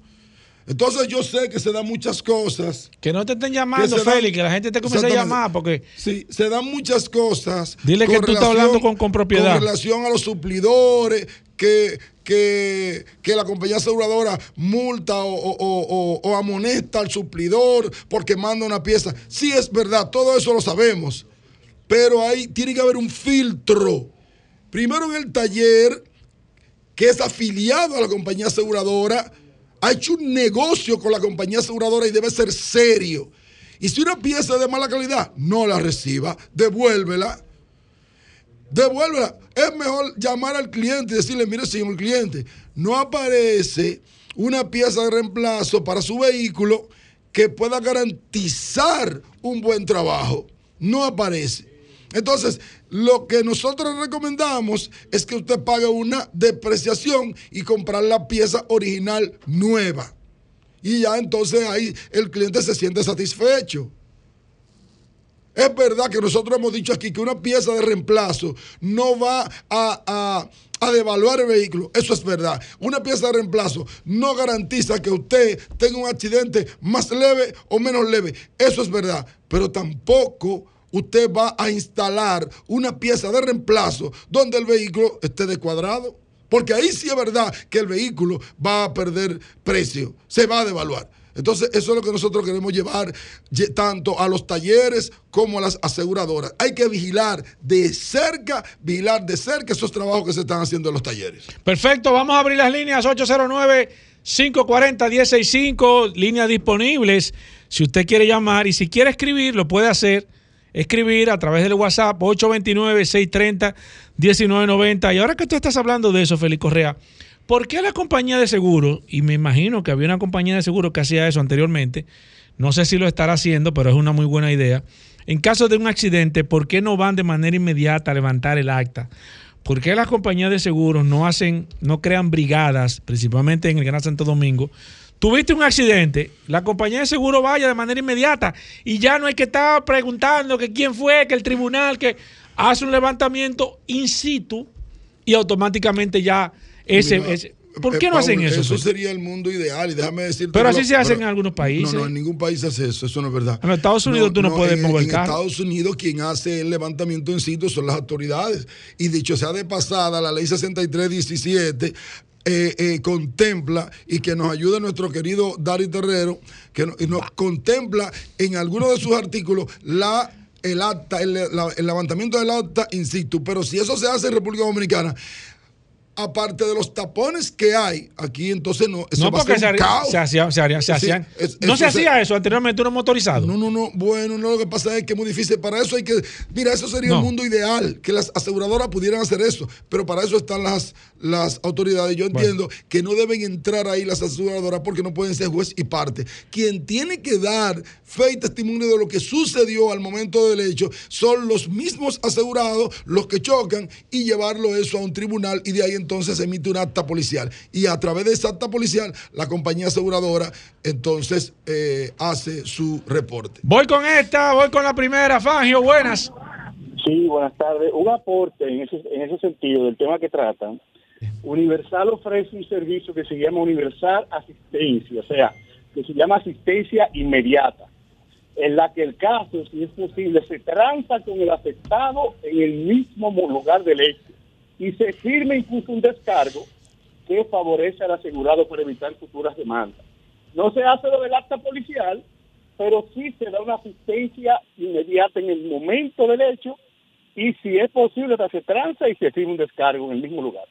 Entonces yo sé que se dan muchas cosas. Que no te estén llamando, que se dan- Félix, que la gente te comience a llamar porque Sí, se dan muchas cosas. Dile que tú estás hablando con- con propiedad. Con relación a los suplidores, que, que, que la compañía aseguradora multa o- o- o amonesta al suplidor porque manda una pieza. Sí, es verdad, todo eso lo sabemos. Pero ahí tiene que haber un filtro. Primero en el taller, que es afiliado a la compañía aseguradora, ha hecho un negocio con la compañía aseguradora y debe ser serio. Y si una pieza es de mala calidad, no la reciba, devuélvela. Devuélvela. Es mejor llamar al cliente y decirle, mire, señor cliente, no aparece una pieza de reemplazo para su vehículo que pueda garantizar un buen trabajo. No aparece. Entonces, lo que nosotros recomendamos es que usted pague una depreciación y comprar la pieza original nueva. Y ya entonces ahí el cliente se siente satisfecho. Es verdad que nosotros hemos dicho aquí que una pieza de reemplazo no va a, a- a devaluar el vehículo. Eso es verdad. Una pieza de reemplazo no garantiza que usted tenga un accidente más leve o menos leve. Eso es verdad. Pero tampoco usted va a instalar una pieza de reemplazo donde el vehículo esté descuadrado. Porque ahí sí es verdad que el vehículo va a perder precio, se va a devaluar. Entonces, eso es lo que nosotros queremos llevar tanto a los talleres como a las aseguradoras. Hay que vigilar de cerca, vigilar de cerca esos trabajos que se están haciendo en los talleres. Perfecto, vamos a abrir las líneas 809-540-165, líneas disponibles. Si usted quiere llamar y si quiere escribir, lo puede hacer. Escribir a través del WhatsApp 829-630-1990. Y ahora que tú estás hablando de eso, Félix Correa, ¿por qué la compañía de seguros, y me imagino que había una compañía de seguros que hacía eso anteriormente, No sé si lo estará haciendo, pero es una muy buena idea. En caso de un accidente, ¿por qué no van de manera inmediata a levantar el acta? ¿Por qué las compañías de seguros no hacen, no crean brigadas, principalmente en el Gran Santo Domingo? Tuviste un accidente, la compañía de seguro vaya de manera inmediata y ya no hay que estar preguntando que quién fue, que el tribunal, que hace un levantamiento in situ y automáticamente ya ese, Mira, ese- ¿Por eh, qué no Paul, hacen eso? Eso sería el mundo ideal y déjame decirte. Pero así lo- se hace pero- en algunos países. No, no, en ningún país hace eso, eso no es verdad. En Estados Unidos tú no puedes en, mover en carro. Estados Unidos quien hace el levantamiento en sitio son las autoridades. Y dicho sea de pasada, la ley 6317 eh, eh, contempla y que nos ayuda nuestro querido Dari Terrero, que y nos contempla en algunos de sus artículos la el acta, el, la- el levantamiento del acta in situ. Pero si eso se hace en República Dominicana, aparte de los tapones que hay aquí, entonces no, eso No, va a porque ser se, caos. se hacía- se haría- se Sí, hacían. es- no se se- hacía eso anteriormente, uno motorizado. No, no, no. Bueno, no, lo que pasa es que es muy difícil. Para eso hay que. Mira, eso sería No. el mundo ideal, que las aseguradoras pudieran hacer eso. Pero para eso están las, las autoridades. Yo entiendo que no deben entrar ahí las aseguradoras porque no pueden ser juez y parte. Quien tiene que dar fe y testimonio de lo que sucedió al momento del hecho son los mismos asegurados, los que chocan, y llevarlo eso a un tribunal y de ahí entonces se emite un acta policial. Y a través de esa acta policial, la compañía aseguradora entonces eh, hace su reporte. Voy con esta, voy con la primera. Fangio, buenas. Sí, buenas tardes. Un aporte en ese, en ese sentido del tema que tratan. Universal ofrece un servicio que se llama Universal Asistencia, o sea, que se llama asistencia inmediata, en la que el caso, si es posible, se transa con el afectado en el mismo lugar del hecho y se firma incluso un descargo que favorece al asegurado para evitar futuras demandas. No se hace lo del acta policial, pero sí se da una asistencia inmediata en el momento del hecho y si es posible se tranza y se firma un descargo en el mismo lugar.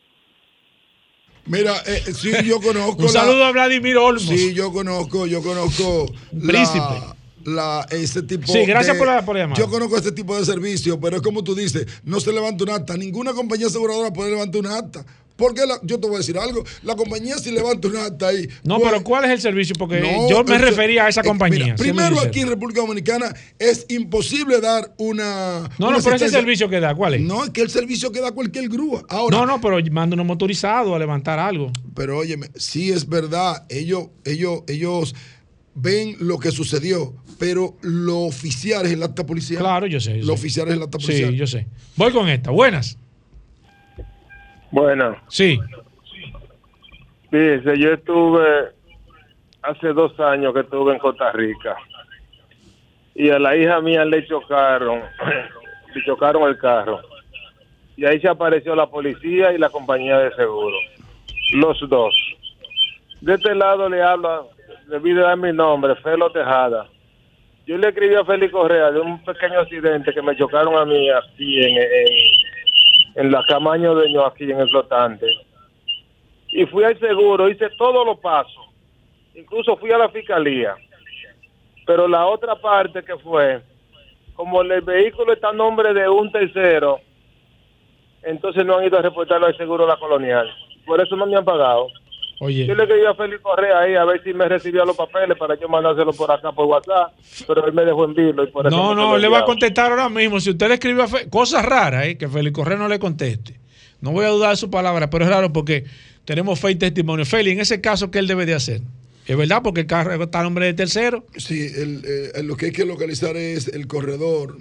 Mira, eh, sí, yo conozco. Un saludo a Vladimir Olmos. Sí, yo conozco, yo conozco. Príncipe. La, ese tipo Sí, gracias de- por la- por la. Yo conozco este tipo de servicio, pero es como tú dices, no se levanta un acta. Ninguna compañía aseguradora puede levantar un acta. Porque la- yo te voy a decir algo, la compañía si levanta un acta ahí. No, pues- pero ¿cuál es el servicio? Porque No, yo me refería a esa eh, compañía. mira, primero aquí en República Dominicana es imposible dar una. No, una no, pero ese servicio que da, ¿cuál es? No, es que el servicio que da cualquier grúa. Ahora, No, no, pero manda uno motorizado a levantar algo. Pero óyeme, sí es verdad, ellos, ellos, ellos ven lo que sucedió, pero lo oficial es el acta policial. Claro, yo sé. yo Lo sé. oficial es el acta policial. Sí, yo sé. Voy con esta. Buenas. Bueno, Sí. fíjese, yo estuve hace dos años que estuve en Costa Rica y a la hija mía le chocaron, le chocaron el carro y ahí se apareció la policía y la compañía de seguro, los dos. De este lado le hablo, le de dar mi nombre, Felo Tejada. Yo le escribí a Félix Correa de un pequeño accidente que me chocaron a mí aquí en, en, en la Camaño de Ño, aquí en el flotante. Y fui al seguro, hice todos los pasos. Incluso fui a la fiscalía. Pero la otra parte que fue, como el vehículo está a nombre de un tercero, entonces no han ido a reportarlo al seguro de la colonial. Por eso no me han pagado. Oye. Yo le escribí a Félix Correa ahí a ver si me recibía los papeles para yo mandárselo por acá por WhatsApp, pero él me dejó en vilo y por eso No, no, quedó le va a contestar ahora mismo. Si usted le escribe a Fe- cosas raras, ¿eh? que Félix Correa no le conteste. No voy a dudar de su palabra, pero es raro porque tenemos fe y testimonio. Félix, en ese caso, ¿qué él debe de hacer? ¿Es verdad? Porque el carro está a nombre de tercero. Sí, el, eh, lo que hay que localizar es el corredor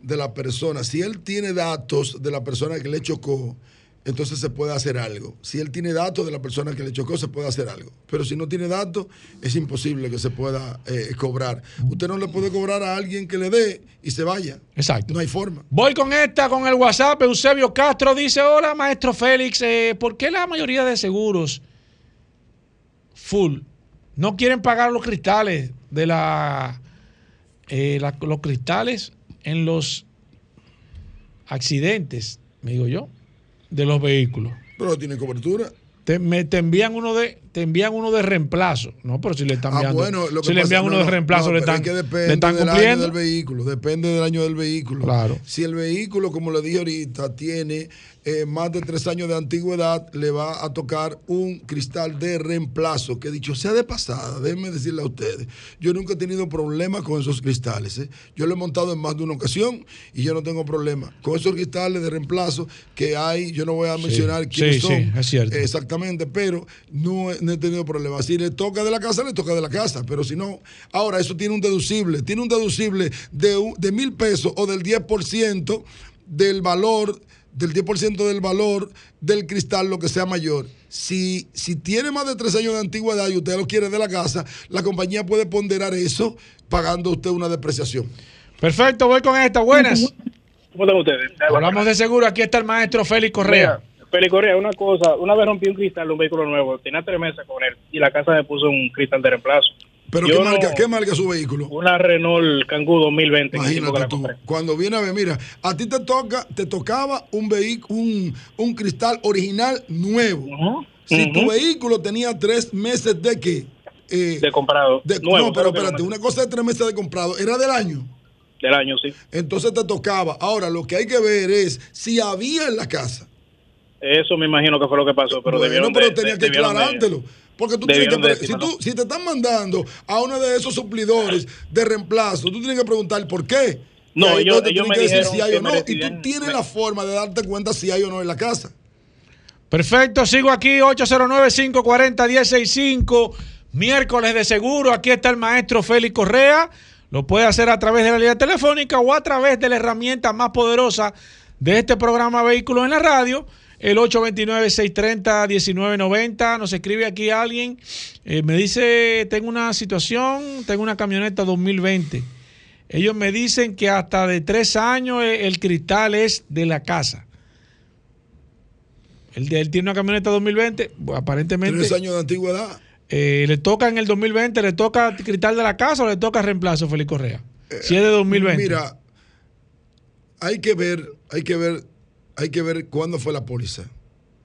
de la persona. Si él tiene datos de la persona que le chocó, entonces se puede hacer algo. Si él tiene datos de la persona que le chocó, se puede hacer algo. Pero si no tiene datos, es imposible que se pueda eh, cobrar. Usted no le puede cobrar a alguien que le dé y se vaya. Exacto. No hay forma. Voy con esta, con el WhatsApp. Eusebio Castro dice: Hola, maestro Félix. eh, ¿Por qué la mayoría de seguros full no quieren pagar los cristales de la, eh, la- los cristales en los accidentes, me digo yo, de los vehículos? Pero tiene cobertura. Te, me- te envían uno de te envían uno de reemplazo. No, pero si le están Ah, enviando, bueno, lo que si le pasa- envían uno no, de reemplazo, no, le están, es que le depende están del año cumpliendo. del vehículo, depende del año del vehículo. Claro. Si el vehículo, como le dije ahorita, tiene eh, más de tres años de antigüedad, le va a tocar un cristal de reemplazo, que dicho sea de pasada, déjenme decirle a ustedes, yo nunca he tenido problemas con esos cristales. ¿eh? Yo lo he montado en más de una ocasión y yo no tengo problema. Con esos cristales de reemplazo que hay, yo no voy a mencionar quiénes sí, son. sí, es cierto. Exactamente, pero no he, no he tenido problemas. Si le toca de la casa, le toca de la casa, pero si no, ahora eso tiene un deducible, tiene un deducible de, de mil pesos o del 10% del valor, del 10% del valor del cristal, lo que sea mayor. Si, si tiene más de tres años de antigüedad y usted lo quiere de la casa, la compañía puede ponderar eso pagando usted una depreciación. Perfecto, voy con esta. Buenas. ¿Cómo están ustedes? Hablamos de seguro. Aquí está el maestro Félix Correa. Mira, Feli Correa, una cosa, una vez rompí un cristal de un vehículo nuevo, tenía tres meses con él y la casa me puso un cristal de reemplazo. Pero Yo ¿qué, marca, no- ¿qué marca su vehículo? Una Renault Kangoo 2020. en el tiempo que Imagínate tú, cuando viene a ver, mira, a ti te toca, te tocaba un vehículo, un, un cristal original nuevo. Si tu vehículo tenía tres meses de qué? Eh, De comprado. de- Nuevo, no, pero espérate, una cosa de tres meses de comprado, era del año. Del año, sí. Entonces te tocaba. Ahora, lo que hay que ver es si había en la casa. Eso me imagino que fue lo que pasó, pero bueno, debieron pero de- tenía de- que de- aclarártelo. Porque tú tienes que, de si, tú, si te están mandando a uno de esos suplidores de reemplazo, tú tienes que preguntar por qué. No, ellos- ellos me que decir dijeron si hay que o no. Y tú tienes la forma de darte cuenta si hay o no en la casa. Perfecto, sigo aquí, 809-540-1065, miércoles de seguro. Aquí está el maestro Félix Correa. Lo puede hacer a través de la línea telefónica o a través de la herramienta más poderosa de este programa Vehículos en la Radio, el 829-630-1990. Nos escribe aquí alguien, eh, me dice, tengo una situación, tengo una camioneta 2020. Ellos me dicen que hasta de tres años eh, el cristal es de la casa. Él, él tiene una camioneta 2020, bueno, aparentemente. Tres años de antigüedad. eh, le toca en el 2020, le toca cristal de la casa o le toca reemplazo, Félix Correa. Si es de 2020. Mira, hay que ver, hay que ver, hay que ver cuándo fue la póliza.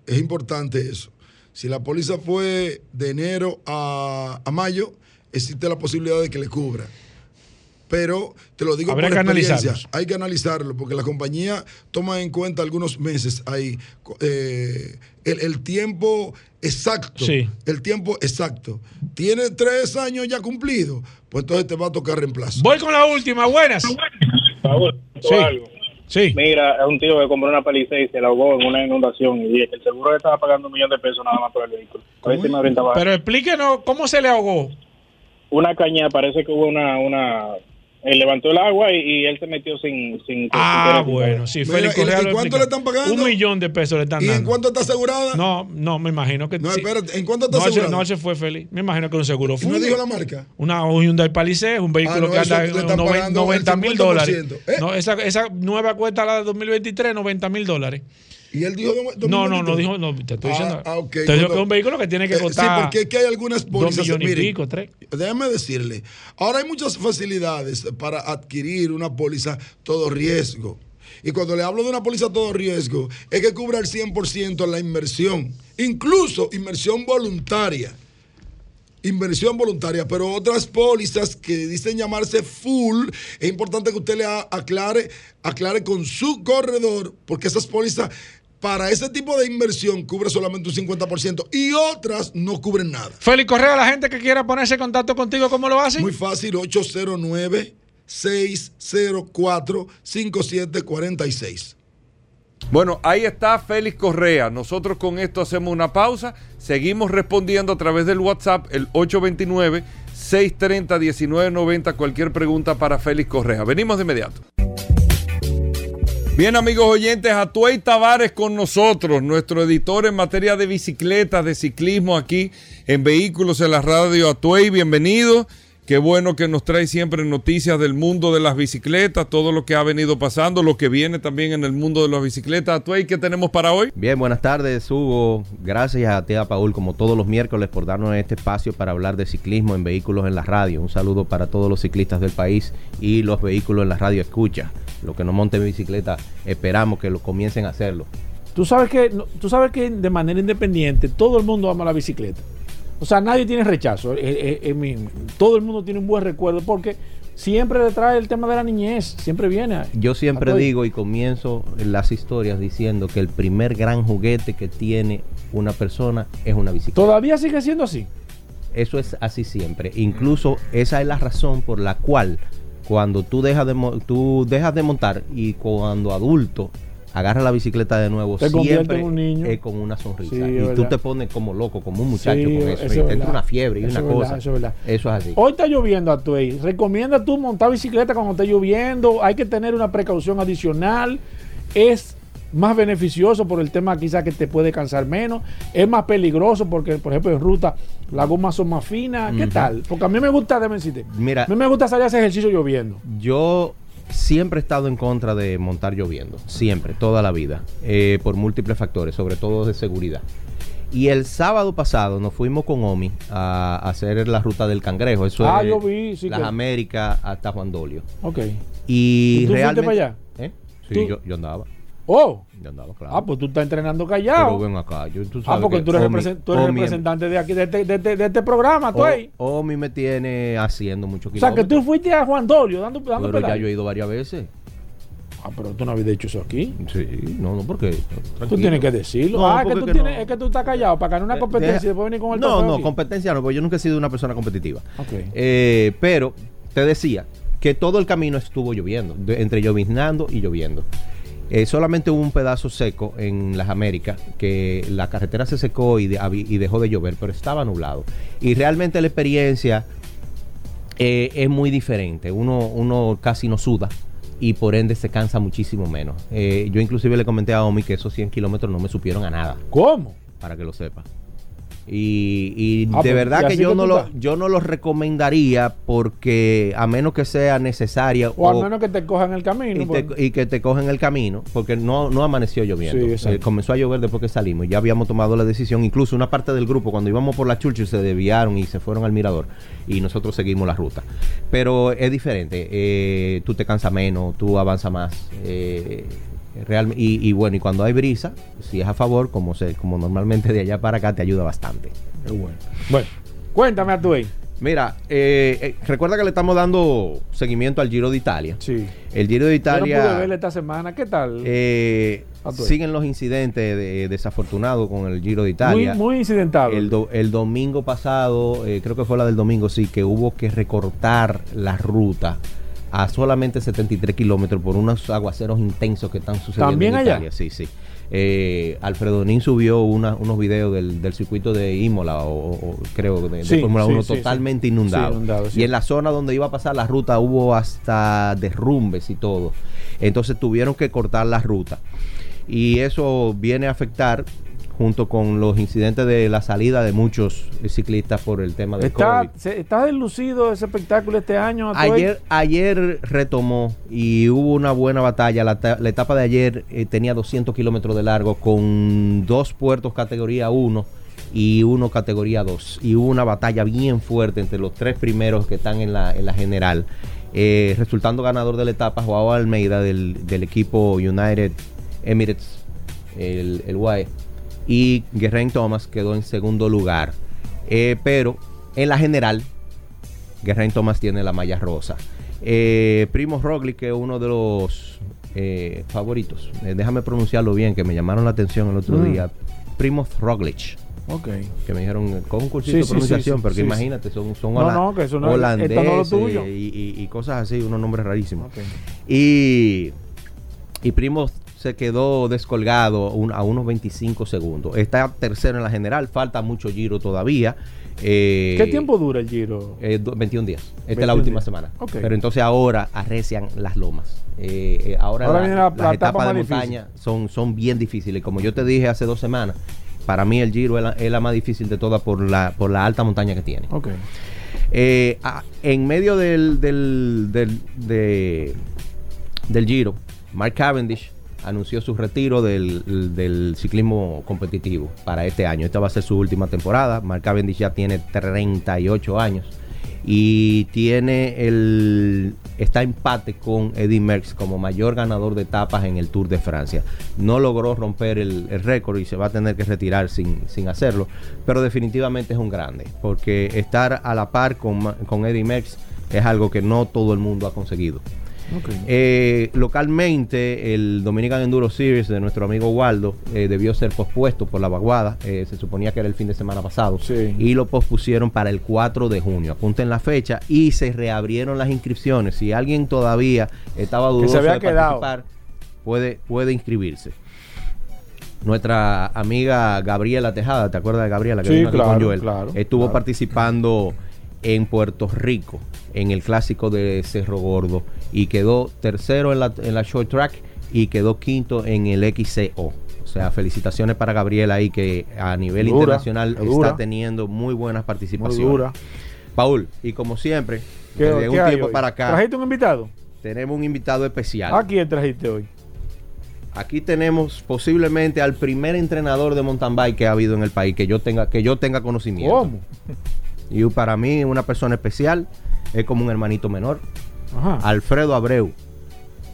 Es importante eso. Si la póliza fue de enero a, a mayo, existe la posibilidad de que le cubra. Pero te lo digo Habrá por que experiencia. Hay que analizarlo porque la compañía toma en cuenta algunos meses ahí eh, el, el tiempo exacto. Sí. El tiempo exacto. Tiene tres años ya cumplido, pues entonces te va a tocar reemplazo. Voy con la última, buenas. Sí. algo. Sí. Mira, es un tío que compró una paliza y se la ahogó en una inundación y dije que el seguro le estaba pagando un millón de pesos nada más por el vehículo. A ver si me. Pero explíquenos cómo se le ahogó. Una caña, parece que hubo una... una él levantó el agua y, y él se metió sin... sin Ah, sin- bueno, sí, Mira, Félix ¿y- Correa. y cuánto le están pagando? Un millón de pesos le están ¿Y dando. en cuánto está asegurada? No, no, me imagino que. No, sí. espérate, ¿en cuánto está no, asegurada? no, ese fue Félix. Me imagino que un seguro ¿Y fue. no dijo la marca? Una un Hyundai Palisade, un vehículo Ah, no, que anda le en están noven- pagando el 90 mil dólares. 50%, ¿eh? No, esa, esa nueva cuesta la de 2023, 90 mil dólares. ¿Y él dijo No, no, no 2023? dijo, no, te estoy diciendo. ah, ok. Te digo que es un vehículo que tiene que Eh, costar. Sí, porque es que hay algunas dos pólizas. millones y pico, tres. Déjame decirle, ahora hay muchas facilidades para adquirir una póliza todo riesgo. Y cuando le hablo de una póliza todo riesgo, es que cubra el 100% la inversión, incluso inversión voluntaria. Inversión voluntaria, pero otras pólizas que dicen llamarse full, es importante que usted le aclare, aclare con su corredor, porque esas pólizas para ese tipo de inversión cubre solamente un 50% y otras no cubren nada. Félix Correa, la gente que quiera ponerse en contacto contigo, ¿cómo lo hacen? Muy fácil, 809-604-5746. Bueno, ahí está Félix Correa. Nosotros con esto hacemos una pausa. Seguimos respondiendo a través del WhatsApp, el 829-630-1990. Cualquier pregunta para Félix Correa. Venimos de inmediato. Bien, amigos oyentes, Atuey Tavares con nosotros, nuestro editor en materia de bicicletas, de ciclismo aquí en Vehículos en la Radio Atuey. Bienvenido. Qué bueno que nos trae siempre noticias del mundo de las bicicletas, todo lo que ha venido pasando, lo que viene también en el mundo de las bicicletas. Atuey, ¿qué tenemos para hoy? Bien, buenas tardes, Hugo. Gracias a ti, a Paul, como todos los miércoles, por darnos este espacio para hablar de ciclismo en vehículos en la radio. Un saludo para todos los ciclistas del país y los vehículos en la radio escucha. Los que no monten bicicleta, esperamos que lo comiencen a hacerlo. Tú sabes que, tú sabes que de manera independiente todo el mundo ama la bicicleta. O sea, nadie tiene rechazo. Eh, eh, eh, todo el mundo tiene un buen recuerdo porque siempre le trae el tema de la niñez, siempre viene. Yo siempre digo y comienzo las historias diciendo que el primer gran juguete que tiene una persona es una bicicleta. Todavía sigue siendo así. Eso es así siempre. Incluso esa es la razón por la cual cuando tú dejas de, mo- tú dejas de montar y cuando adulto agarras la bicicleta de nuevo, Te siempre en un niño. con una sonrisa. Sí, y tú verdad. te pones como loco, como un muchacho Sí, con eso. eso y es una fiebre y Eso una cosa. eso es verdad. Eso es así. Hoy está lloviendo a ¿Recomienda tú montar bicicleta cuando esté lloviendo? Hay que tener una precaución adicional. Es más beneficioso por el tema quizás que te puede cansar menos. Es más peligroso porque, por ejemplo, en ruta las gomas son más finas. ¿Qué tal? Porque a mí me gusta, déjame decirte, Mira, a mí me gusta salir a hacer ejercicio lloviendo. Yo siempre he estado en contra de montar lloviendo, siempre, toda la vida, eh, por múltiples factores, sobre todo de seguridad. Y el sábado pasado nos fuimos con Omi a, a hacer la ruta del cangrejo, eso Ah, es yo vi, sí las que- Américas hasta Juan Dolio. Ok. Y, ¿Y tú realmente, para allá? ¿Eh? Sí, yo andaba, Oh, yo andaba, claro. ah, pues tú estás entrenando Pero callado. ven acá, yo, tú Ah, porque que tú eres, Omi- tú eres Omi- representante de aquí, de este, de este- de este programa, tú O- ahí. Omi me tiene haciendo mucho O sea, que kilómetros. tú fuiste a Juan Dolio dando, dando Pero ya yo he ido varias veces. Ah, pero tú no habías dicho eso aquí. Sí, no, no, porque. Tú tranquilo. tienes que decirlo. No, ah, es que, tú que tienes, no. es que tú estás callado para ganar una Eh, competencia deja- y después venir con el No, no, aquí. competencia no, porque yo nunca he sido una persona competitiva. Ok. Eh, pero te decía que todo el camino estuvo lloviendo, de- entre lloviznando y lloviendo. Eh, solamente hubo un pedazo seco en las Américas, que la carretera se secó y, de- habi- y dejó de llover, pero estaba nublado. Y realmente la experiencia eh, es muy diferente. Uno, uno casi no suda y por ende se cansa muchísimo menos. Eh, yo inclusive le comenté a Omi que esos 100 kilómetros no me supieron a nada ¿Cómo? para que lo sepa. Y, y Ah, de pues, verdad y que yo no lo yo no lo recomendaría porque a menos que sea necesaria O al menos que te cojan el camino. y, te- pues. y que te cogen el camino porque no, no amaneció lloviendo. Sí. Eh, comenzó a llover después que salimos. Ya habíamos tomado la decisión. Incluso una parte del grupo, cuando íbamos por la Churchill, se desviaron y se fueron al mirador. Y nosotros seguimos la ruta. Pero es diferente. Eh, tú te cansas menos, tú avanzas más. eh, real- y, y bueno, y cuando hay brisa, si es a favor, como, se, como normalmente de allá para acá, te ayuda bastante. Bueno. Bueno, cuéntame a tu. Mira, eh, eh, recuerda que le estamos dando seguimiento al Giro de Italia. Sí. El Giro de Yo no Italia. pude verla esta semana. ¿Qué tal? Eh, siguen los incidentes de- desafortunados con el Giro de Italia. muy, muy incidentado. el, do- el domingo pasado, eh, creo que fue la del domingo, sí, que hubo que recortar la ruta a solamente 73 kilómetros por unos aguaceros intensos que están sucediendo ¿También en allá? Italia. Sí, sí. Eh, Alfredo Nin subió una- unos videos del, del circuito de Imola, o, o creo, de, de Sí, Fórmula sí, 1, sí, totalmente inundado. Inundado. Y en la zona donde iba a pasar la ruta hubo hasta derrumbes y todo. Entonces tuvieron que cortar la ruta. Y eso viene a afectar junto con los incidentes de la salida de muchos ciclistas por el tema del ¿Está, COVID. se- ¿Está deslucido ese espectáculo este año? Ayer, ayer retomó y hubo una buena batalla. La, ta- la etapa de ayer eh, tenía 200 kilómetros de largo con dos puertos categoría 1 y uno categoría 2. Y hubo una batalla bien fuerte entre los tres primeros que están en la, en la general. Eh, resultando ganador de la etapa Joao Almeida del, del equipo United Emirates, el, el UAE. Y Geraint Thomas quedó en segundo lugar. Eh, pero en la general, Geraint Thomas tiene la malla rosa. Eh, Primo Roglic, que es uno de los eh, favoritos. Eh, déjame pronunciarlo bien, que me llamaron la atención el otro Mm. día. Primo Roglic. Ok. Que me dijeron, con un cursito Sí, de pronunciación, sí, sí, porque imagínate, son, son hola- no, no no holandeses y, y- y cosas así, unos nombres rarísimos. Ok. Y, y Primo se quedó descolgado un- a unos 25 segundos. Está tercero en la general, falta mucho giro todavía. Eh, ¿Qué tiempo dura el giro? eh, do- 21 días. Esta es 21 la última días. semana. Pero entonces ahora arrecian las lomas. Eh, eh, ahora Ahora la- la- las la etapa etapas de montaña son, son bien difíciles. Como yo te dije hace dos semanas, para mí el Giro es la, es más difícil de todas por la, por la alta montaña que tiene. Ok. Eh, a- en medio del, del, del, de- del Giro, Mark Cavendish anunció su retiro del, del ciclismo competitivo para este año. Esta va a ser su última temporada. Mark Cavendish ya tiene 38 años y tiene el está empate con Eddie Merckx como mayor ganador de etapas en el Tour de Francia. No logró romper el, récord y se va a tener que retirar sin, sin hacerlo, pero definitivamente es un grande, porque estar a la par con, con Eddie Merckx Es algo que no todo el mundo ha conseguido. Eh, localmente, el Dominican Enduro Series de nuestro amigo Waldo eh, debió ser pospuesto por la vaguada. Eh, se suponía que era el fin de semana pasado. Y lo pospusieron para el 4 de junio. Apunten la fecha y se reabrieron las inscripciones. Si alguien todavía estaba dudoso se había de quedado. participar, puede, puede inscribirse. Nuestra amiga Gabriela Tejada, ¿te acuerdas de Gabriela? Que Sí, vino aquí con claro, Joel? claro, Estuvo claro. participando en Puerto Rico en el clásico de Cerro Gordo y quedó tercero en la, en la short track y quedó quinto en el XCO. O sea, felicitaciones para Gabriela ahí que a nivel Dura, internacional dura. está teniendo muy buenas Muy participaciones. dura. Paul, y como siempre, ¿Qué- desde un tiempo hoy? para acá ¿Trajiste un invitado? tenemos un invitado especial. ¿A quién trajiste hoy? Aquí tenemos posiblemente al primer entrenador de mountain bike que ha habido en el país que yo tenga que yo tenga conocimiento. ¿Cómo? Y para mí una persona especial es como un hermanito menor, Ajá. Alfredo Abreu,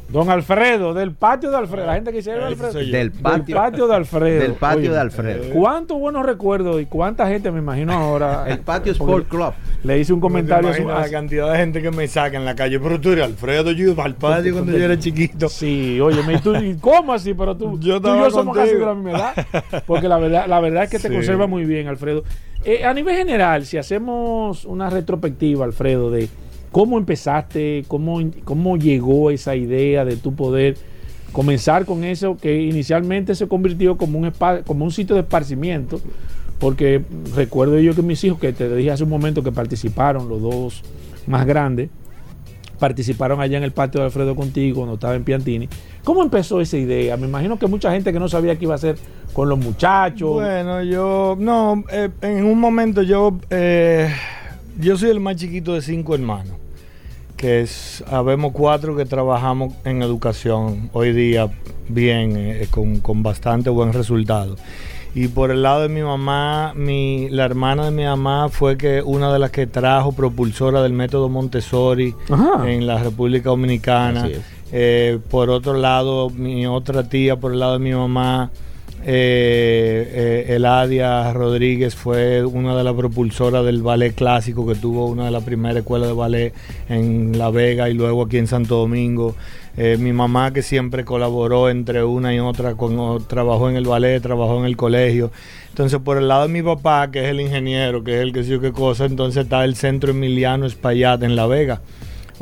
Don Alfredo, del patio de Alfredo. La gente que dice Alfredo. soy yo. del patio, patio de Alfredo. del patio Oye, de Alfredo. ¿Cuántos buenos recuerdos y cuánta gente me imagino ahora? El patio Sport Club. Le hice un comentario a la cantidad de gente que me saca en la calle. Pero tú eres Alfredo, yo iba al patio cuando yo era chiquito. Sí, oye, ¿y tú, ¿cómo así? Pero tú, Yo tú y yo somos casi de contigo. la misma edad. Porque la verdad, la verdad es que te Sí. conserva muy bien, Alfredo. Eh, a nivel general, si hacemos una retrospectiva, Alfredo, de cómo empezaste, cómo, cómo llegó esa idea de tu poder comenzar con eso que inicialmente se convirtió como un, como un sitio de esparcimiento, porque recuerdo yo que mis hijos, que te dije hace un momento que participaron, los dos más grandes, participaron allá en el patio de Alfredo contigo cuando estaba en Piantini. ¿Cómo empezó esa idea? Me imagino que mucha gente que no sabía qué iba a hacer con los muchachos. Bueno, yo, no, eh, en un momento yo, eh, yo soy el más chiquito de cinco hermanos, que es, habemos cuatro que trabajamos en educación hoy día bien, eh, con, con bastante buen resultado. Y por el lado de mi mamá, mi, la hermana de mi mamá fue que una de las que trajo propulsora del método Montessori Ajá. en la República Dominicana. Eh, por otro lado, mi otra tía, por el lado de mi mamá, eh, eh, Eladia Rodríguez fue una de las propulsoras del ballet clásico que tuvo una de las primeras escuelas de ballet en La Vega y luego aquí en Santo Domingo. Eh, mi mamá que siempre colaboró entre una y otra, con, trabajó en el ballet, trabajó en el colegio. Entonces por el lado de mi papá, que es el ingeniero, que es el que sé yo qué cosa, entonces está el Centro Emiliano Espaillat en La Vega.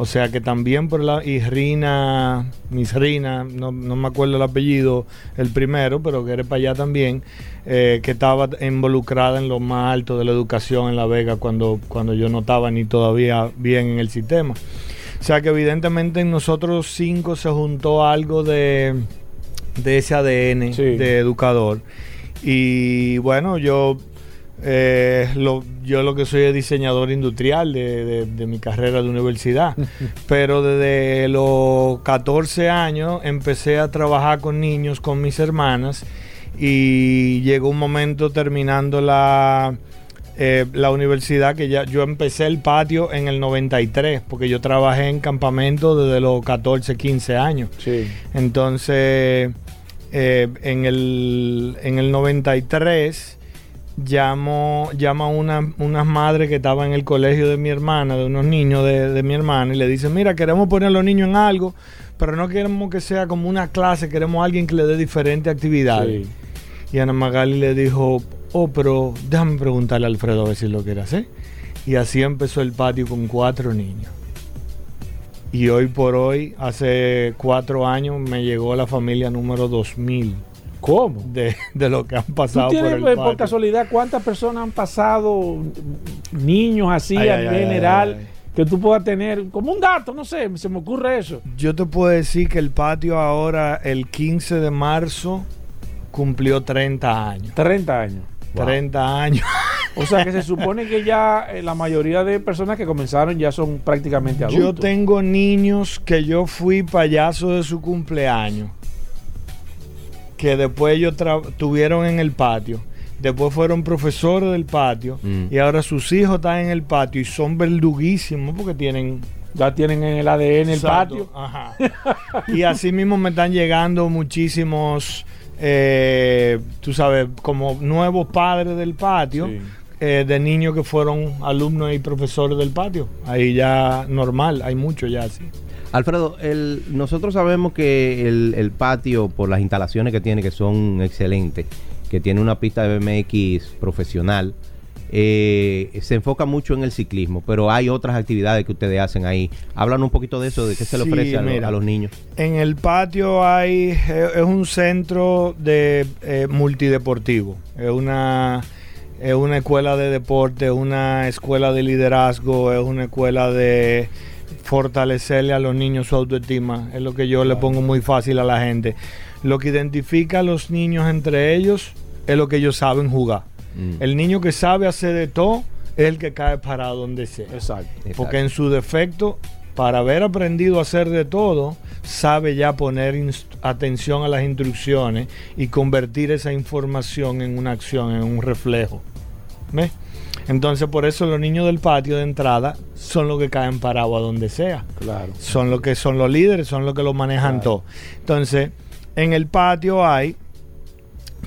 O sea que también por la y Rina, Miss Rina, no, no me acuerdo el apellido, el primero, pero que era para allá también, eh, que estaba involucrada en lo más alto de la educación en La Vega cuando, cuando yo no estaba ni todavía bien en el sistema. O sea que evidentemente en nosotros cinco se juntó algo de, de ese ADN Sí. de educador. Y bueno, yo eh, lo, yo lo que soy es diseñador industrial de, de- de mi carrera de universidad. Pero desde los 14 años empecé a trabajar con niños, con mis hermanas. Y llegó un momento terminando la, eh, la universidad que ya yo empecé el patio en el 93, porque yo trabajé en campamento desde los 14, 15 años. Sí. Entonces, eh, en, el, en el 93, llamo, llama una, unas madres que estaban en el colegio de mi hermana, de unos niños de, de mi hermana, y le dicen, mira, queremos poner a los niños en algo, pero no queremos que sea como una clase, queremos a alguien que le dé diferentes actividades. Sí. Y Ana Magali le dijo, oh, pero déjame preguntarle a Alfredo a ver si lo quiere hacer. Y así empezó el patio con cuatro niños. Y hoy por hoy, hace cuatro años, me llegó la familia número 2000 ¿Cómo? de, de lo que han ¿Tú pasado tienes, por el eh, por patio. casualidad, cuántas personas han pasado niños así Ay, ay, ay, general ay. que tú puedas tener? Como un dato, no sé, se me ocurre eso. Yo te puedo decir que el patio ahora, el 15 de marzo, cumplió 30 años. 30 años. 30 años. O sea que se supone que ya eh, la mayoría de personas que comenzaron ya son prácticamente adultos. Yo tengo niños que yo fui payaso de su cumpleaños. Que después ellos tuvieron en el patio. Después fueron profesores del patio. Mm. Y ahora sus hijos están en el patio y son verduguísimos porque tienen Ya tienen en el ADN el Exacto, patio. ajá. y así mismo me están llegando muchísimos, eh, tú sabes, como nuevos padres del patio. Sí. eh, de niños que fueron alumnos y profesores del patio. Ahí ya normal, hay mucho ya así. Alfredo, el, nosotros sabemos que el, el patio, por las instalaciones que tiene, que son excelentes, que tiene una pista de BMX profesional, eh, se enfoca mucho en el ciclismo, pero hay otras actividades que ustedes hacen ahí. Hablan un poquito de eso, de qué se le Sí, ofrece a, lo- mira. a los niños. En el patio hay es un centro de eh, multideportivo, es una es una escuela de deporte, es una escuela de liderazgo, es una escuela de fortalecerle a los niños su autoestima, es lo que yo le pongo muy fácil a la gente. Lo que identifica a los niños entre ellos es lo que ellos saben jugar. Mm. El niño que sabe hacer de todo es el que cae para donde sea. Exacto. Porque en su defecto, para haber aprendido a hacer de todo, sabe ya poner atención a las instrucciones y convertir esa información en una acción, en un reflejo. ¿Ves? Entonces, por eso los niños del patio de entrada son los que caen parados a donde sea. Claro. Son los que son los líderes, son los que lo manejan todo. Entonces, en el patio hay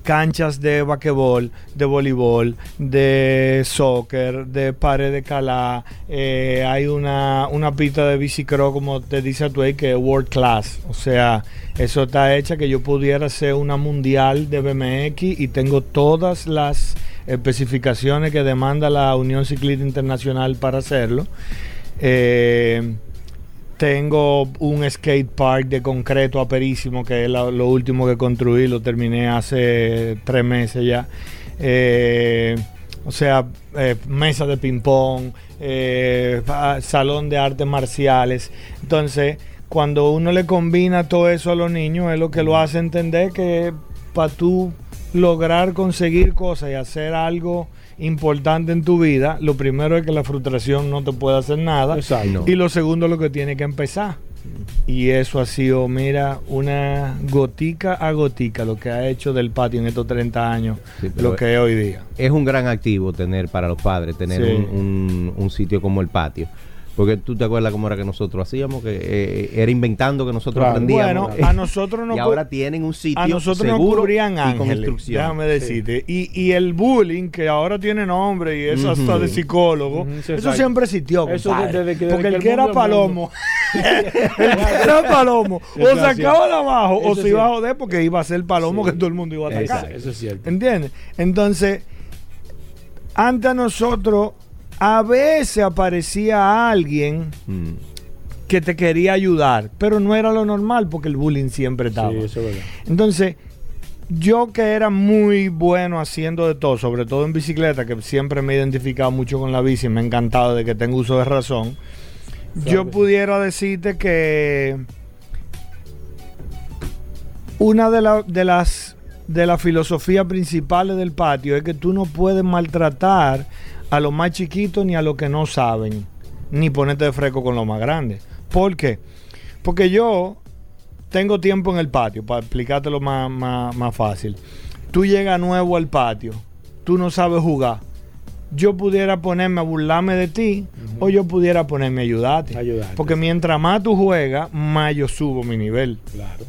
canchas de basquetbol, de voleibol, de soccer, de pared de calá, eh, hay una, una pista de bicicross, como te dice ahí, que es world class. O sea, eso está hecha que yo pudiera hacer una mundial de BMX y tengo todas las especificaciones que demanda la Unión Ciclista Internacional para hacerlo. Eh, tengo un skate park de concreto aperísimo, que es lo último que construí, lo terminé hace tres meses ya. Eh, o sea, eh, mesa de ping-pong, eh, salón de artes marciales. Entonces, cuando uno le combina todo eso a los niños, es lo que lo hace entender que para tú lograr conseguir cosas y hacer algo importante en tu vida, lo primero es que la frustración no te puede hacer nada. Exacto. Y lo segundo, lo que tiene que empezar. Y eso ha sido, mira, una gotica a gotica lo que ha hecho del patio en estos 30 años, Sí, lo que es hoy día. Es un gran activo tener para los padres, tener Sí. un, un- un sitio como el patio. Porque tú te acuerdas cómo era que nosotros hacíamos, que eh, era inventando que nosotros Claro. aprendíamos. Bueno, a nosotros nos y ahora tienen un sitio A nosotros nos seguro cubrían y con ángeles, instrucción. déjame decirte. Y, y el bullying, que ahora tiene nombre y es hasta de psicólogo, eso exacto. siempre existió. Eso compadre. desde que- desde Porque que el el que era palomo, el que era palomo, o se es acaba cierto. de abajo o se iba a joder porque iba a ser palomo Sí. que todo el mundo iba a atacar. Exacto. Eso es cierto. ¿Entiendes? Entonces, ante nosotros, a veces aparecía alguien Mm. que te quería ayudar, pero no era lo normal porque el bullying siempre estaba. Sí, eso es verdad. Entonces, yo que era muy bueno haciendo de todo, sobre todo en bicicleta, que siempre me he identificado mucho con la bici, me ha encantado de que tengo uso de razón, yo pudiera decirte que una de, la- de las de las filosofías principales del patio es que tú no puedes maltratar a los más chiquitos ni a los que no saben, ni ponerte de fresco con los más grandes. ¿Por qué? Porque yo tengo tiempo en el patio, para explicártelo más, más, más fácil. Tú llegas nuevo al patio, tú no sabes jugar. Yo pudiera ponerme a burlarme de ti o yo pudiera ponerme a ayudarte. Ayudarte, Porque mientras más tú juegas, más yo subo mi nivel. Claro.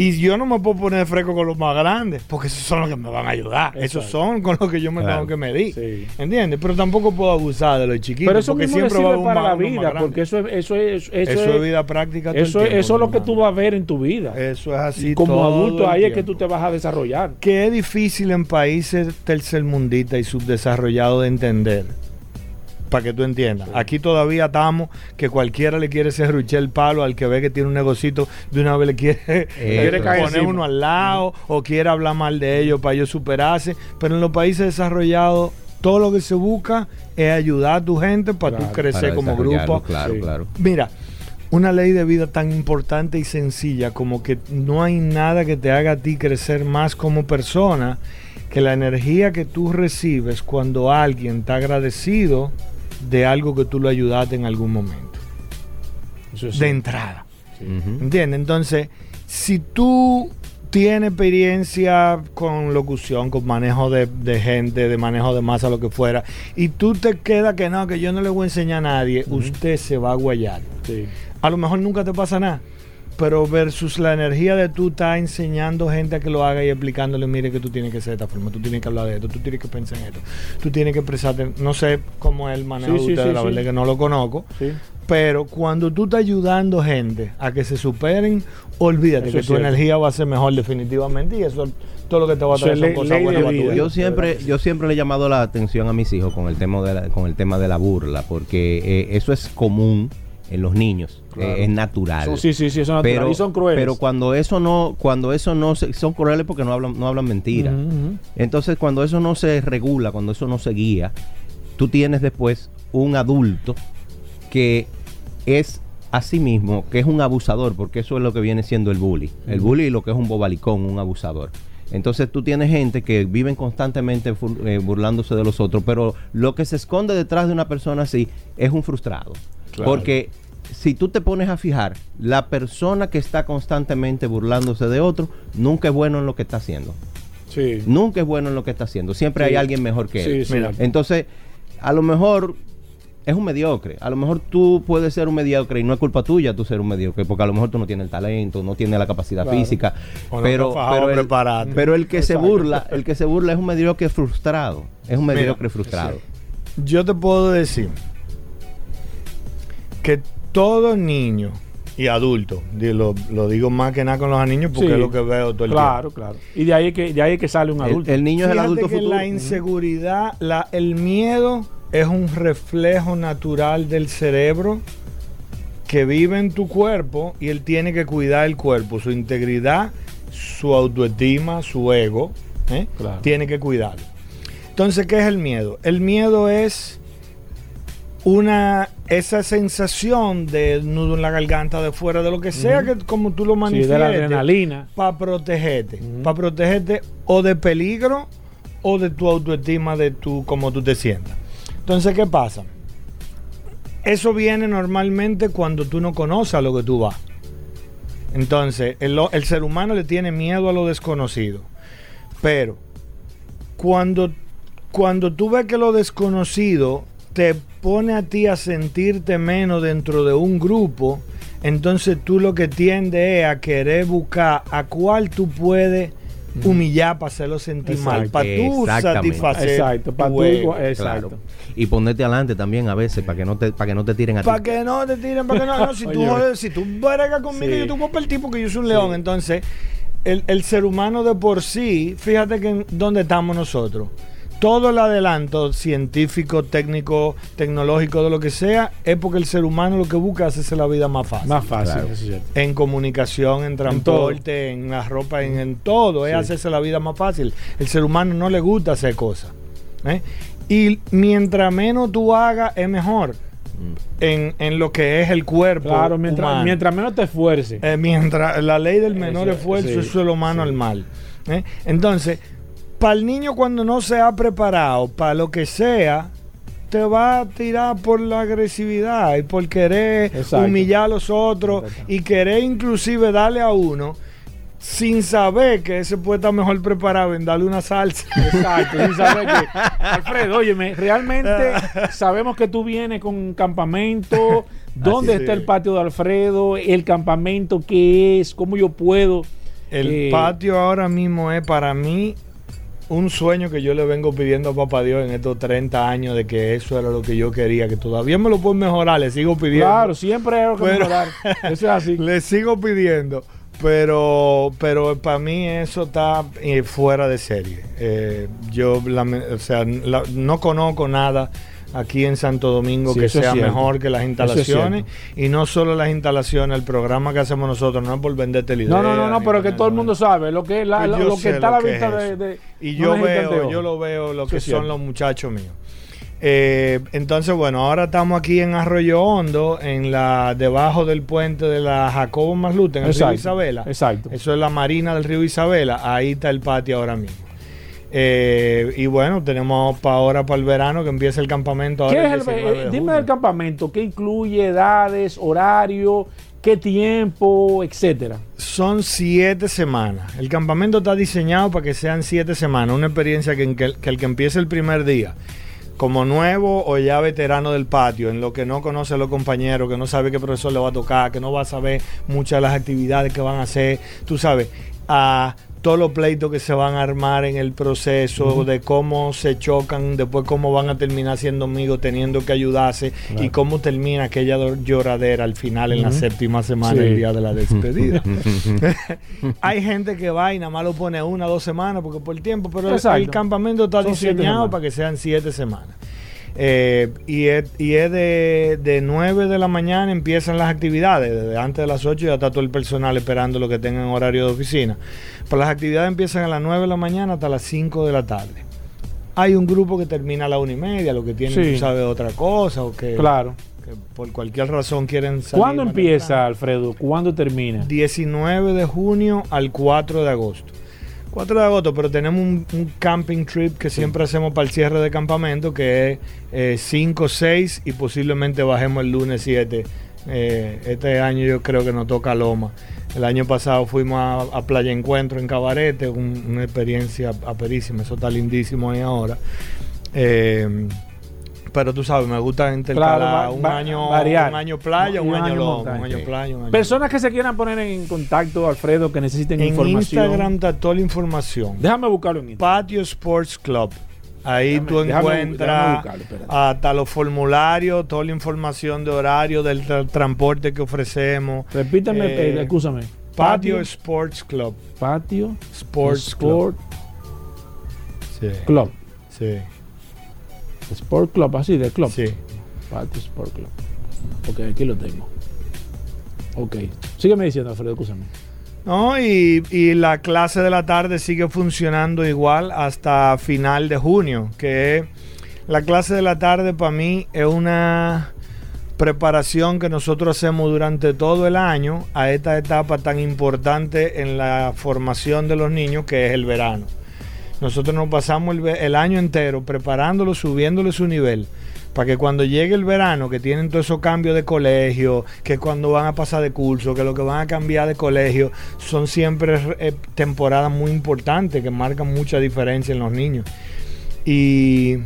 Y yo no me puedo poner fresco con los más grandes, porque esos son los que me van a ayudar. Esos son con los que yo me Claro. tengo que medir. Sí. ¿Entiendes? Pero tampoco puedo abusar de los chiquitos. Pero eso porque mismo siempre va a para la vida, porque eso es, eso es, eso, Eso es, es vida práctica. eso, es- tiempo, eso es lo que tú vas a ver en tu vida. Eso es así. y como todo adulto ahí es que tú te vas a desarrollar. que es difícil en países tercermundistas y subdesarrollados de entender. Para que tú entiendas. Aquí todavía estamos que cualquiera le quiere serruchar el palo al que ve que tiene un negocito, de una vez le quiere, poner encima. uno al lado o quiere hablar mal de ellos para ellos superarse. Pero en los países desarrollados, todo lo que se busca es ayudar a tu gente para Claro, tú crecer Para como grupo. Claro, Sí. claro. Mira, una ley de vida tan importante y sencilla como que no hay nada que te haga a ti crecer más como persona que la energía que tú recibes cuando alguien está agradecido de algo que tú lo ayudaste en algún momento. Eso De entrada. ¿Entiendes? Entonces, si tú tienes experiencia con locución, con manejo de, de gente, de manejo de masa, lo que fuera, y tú te quedas que no, que yo no le voy a enseñar a nadie, usted se va a guayar. Sí. A lo mejor nunca te pasa nada. Pero versus la energía de tú estás enseñando gente a que lo haga y explicándole, mire que tú tienes que ser de esta forma, tú tienes que hablar de esto, tú tienes que pensar en esto, tú tienes que expresarte, no sé cómo es el manejo Sí, de ustedes, sí, la sí. verdad es que no lo conozco, Sí. pero cuando tú estás ayudando gente a que se superen, olvídate Eso que tu cierto. energía va a ser mejor definitivamente y eso todo lo que te va a traer son ley- cosas ley buenas para tu vida. vida. Yo siempre, yo siempre le he llamado la atención a mis hijos con el tema de la, con el tema de la burla, porque eh, eso es común en los niños, Claro. eh, es natural. Son- sí, sí, sí, son naturales. pero, y son crueles. Pero cuando eso no, cuando eso no se- son crueles porque no hablan, no hablan mentira. Entonces, cuando eso no se regula, cuando eso no se guía, tú tienes después un adulto que es a sí mismo, que es un abusador, porque eso es lo que viene siendo el bully. El bully y lo que es un bobalicón, un abusador. Entonces tú tienes gente que viven constantemente eh, burlándose de los otros, pero lo que se esconde detrás de una persona así es un frustrado. Claro. Porque si tú te pones a fijar, la persona que está constantemente burlándose de otro, nunca es bueno en lo que está haciendo. Sí. Nunca es bueno en lo que está haciendo. Siempre Sí. hay alguien mejor que él. sí. Mira. Entonces, a lo mejor es un mediocre. A lo mejor tú puedes ser un mediocre y no es culpa tuya tú ser un mediocre, porque a lo mejor tú no tienes el talento, no tienes la capacidad Claro. física. No pero, pero, el, pero el que se burla, el que se burla es un mediocre frustrado. Es un Mira, mediocre frustrado. Yo te puedo decir que todo niño y adulto, lo, lo digo más que nada con los niños porque Sí. es lo que veo todo el Claro, claro. Y de ahí que, de ahí que sale un adulto. el niño es el adulto que futuro. la inseguridad, la, el miedo es un reflejo natural del cerebro que vive en tu cuerpo y él tiene que cuidar el cuerpo, su integridad, su autoestima, su ego, ¿eh? Claro. tiene que cuidarlo. Entonces, ¿qué es el miedo? El miedo es una esa sensación de nudo en la garganta, de fuera, de lo que sea que como tú lo Sí, manifiestes de la adrenalina. para protegerte, para protegerte o de peligro o de tu autoestima, de tu cómo tú te sientas. Entonces, ¿qué pasa? Eso viene normalmente cuando tú no conoces a lo que tú vas. Entonces, el, el ser humano le tiene miedo a lo desconocido. Pero cuando, cuando tú ves que lo desconocido te pone a ti a sentirte menos dentro de un grupo, entonces tú lo que tiendes es a querer buscar a cuál tú puedes humillar para hacerlo sentir mal, para tú satisfacer Exacto, para tu tú igual- exacto. Claro. Y ponerte adelante también a veces para que no te, para que no te tiren a ti. Para que no te tiren, para que no. no, si tú si tú conmigo, Sí. yo te voy a partir porque yo soy un león. Entonces, el, el ser humano de por sí, fíjate que en- dónde estamos nosotros. Todo el adelanto científico, técnico, tecnológico, de lo que sea, es porque el ser humano lo que busca es hacerse la vida más fácil. Más fácil. Claro. eso es cierto. En comunicación, en transporte, en, la ropa, en, en todo, es Sí. hacerse la vida más fácil. El ser humano no le gusta hacer cosas. ¿eh? Y mientras menos tú hagas, es mejor. En, en lo que es el cuerpo. Claro, mientras, humano. mientras menos te esfuerces. Eh, mientras la ley del menor Eso, esfuerzo, sí, eso es lo humano sí. al mal. ¿eh? Entonces, para el niño cuando no se ha preparado, para lo que sea, te va a tirar por la agresividad y por querer Exacto. humillar a los otros Exacto. y querer inclusive darle a uno sin saber que ese puede estar mejor preparado en darle una salsa. Exacto, sin saber que. Alfredo, óyeme, realmente sabemos que tú vienes con un campamento. ¿Dónde Así está es. el patio de Alfredo? ¿El campamento qué es? ¿Cómo yo puedo? El eh, patio ahora mismo es para mí un sueño que yo le vengo pidiendo a Papá Dios en estos 30 años de que eso era lo que yo quería, que todavía me lo puedo mejorar, le sigo pidiendo. Claro, siempre hay algo que Pero- mejorar. Eso es así. Le sigo pidiendo, pero pero para mí eso está eh, fuera de serie. Eh, yo o sea, la- no conozco nada aquí en Santo Domingo Sí, que sea mejor que las instalaciones y no solo las instalaciones, el programa que hacemos nosotros no es por venderte la idea. No, no, no, no, pero que todo el mundo sabe lo que la- Pues lo que está a la vista de, Y no yo de veo, yo lo veo lo que son los muchachos míos. Eh, entonces, bueno, ahora estamos aquí en Arroyo Hondo, en la debajo del puente de la Jacobo Maslute, en el río Isabela. exacto. Eso es la marina del río Isabela. Ahí está el patio ahora mismo. Eh, y bueno, tenemos para ahora, para el verano, que empieza el campamento. Ahora ¿Qué es el el, 19 de eh, dime del campamento, ¿qué incluye edades, horario, qué tiempo, etcétera? Son siete semanas. El campamento está diseñado para que sean siete semanas. Una experiencia que, que- que el que empiece el primer día como nuevo o ya veterano del patio, en lo que no conoce a los compañeros, que no sabe qué profesor le va a tocar, que no va a saber muchas de las actividades que van a hacer, tú sabes, a todos los pleitos que se van a armar en el proceso, de cómo se chocan, después cómo van a terminar siendo amigos, teniendo que ayudarse, y cómo termina aquella lloradera al final en la séptima semana, Sí. el día de la despedida. Hay gente que va y nada más lo pone una o dos semanas porque por el tiempo, pero el- Exacto. el campamento está Son diseñado para que sean siete semanas. Eh, y es, y es de, de 9 de la mañana empiezan las actividades, desde antes de las 8 ya está todo el personal esperando lo que tengan horario de oficina. Pero las actividades empiezan a las 9 de la mañana hasta las 5 de la tarde. Hay un grupo que termina a la una y media, lo que tienen, Sí. tú sabes, otra cosa, o que, Claro. por cualquier razón quieren salir. ¿Cuándo empieza, Alfredo? ¿Cuándo termina? 19 de junio al 4 de agosto. 4 de agosto, pero tenemos un, un camping trip que siempre hacemos para el cierre de campamento, que es eh, 5, 6 y posiblemente bajemos el lunes 7. Eh, este año yo creo que nos toca Loma. El año pasado fuimos a, a Playa Encuentro en Cabarete, un- una experiencia aperísima, eso está lindísimo ahí ahora. Eh, pero tú sabes, me gusta intercalar Claro, un, va- año, variar. un año playa, un, año, loma, montaña. un año playa, un año Personas que se quieran poner en contacto, Alfredo, que necesiten en información. Instagram está toda la información. Déjame buscarlo en Instagram. Patio Sports Club. Ahí Déjame- tú déjame- déjame encuentras buscarlo, espérate. hasta los formularios, toda la información de horario del tra- transporte que ofrecemos. Repítame, Eh, eh, escúchame. Patio Sports Club. Patio Sports Sport Sí. Club. Sí. Sport Club, así de club. Sí. Patio Sport Club. Ok, aquí lo tengo. Ok. Sígueme diciendo, Alfredo, escúchame. No, y, y la clase de la tarde sigue funcionando igual hasta final de junio, que la clase de la tarde para mí es una preparación que nosotros hacemos durante todo el año a esta etapa tan importante en la formación de los niños que es el verano. Nosotros nos pasamos el, año entero preparándolo, subiéndole su nivel, para que cuando llegue el verano, que tienen todos esos cambios de colegio, que cuando van a pasar de curso, que lo que van a cambiar de colegio, son siempre eh, temporadas muy importantes que marcan mucha diferencia en los niños. Y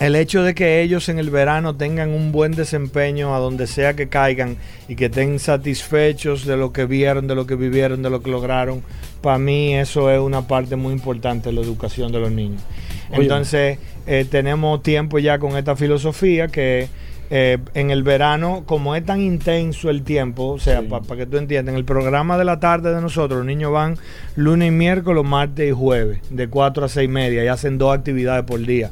el hecho de que ellos en el verano tengan un buen desempeño a donde sea que caigan y que estén satisfechos de lo que vieron, de lo que vivieron, de lo que lograron, para mí eso es una parte muy importante de la educación de los niños. Oye. Entonces, eh, tenemos tiempo ya con esta filosofía que eh, en el verano, como es tan intenso el tiempo, o sea, Sí. para que tú entiendas, en el programa de la tarde de nosotros, los niños van lunes y miércoles, martes y jueves, de 4 a 6 y media, y hacen dos actividades por día.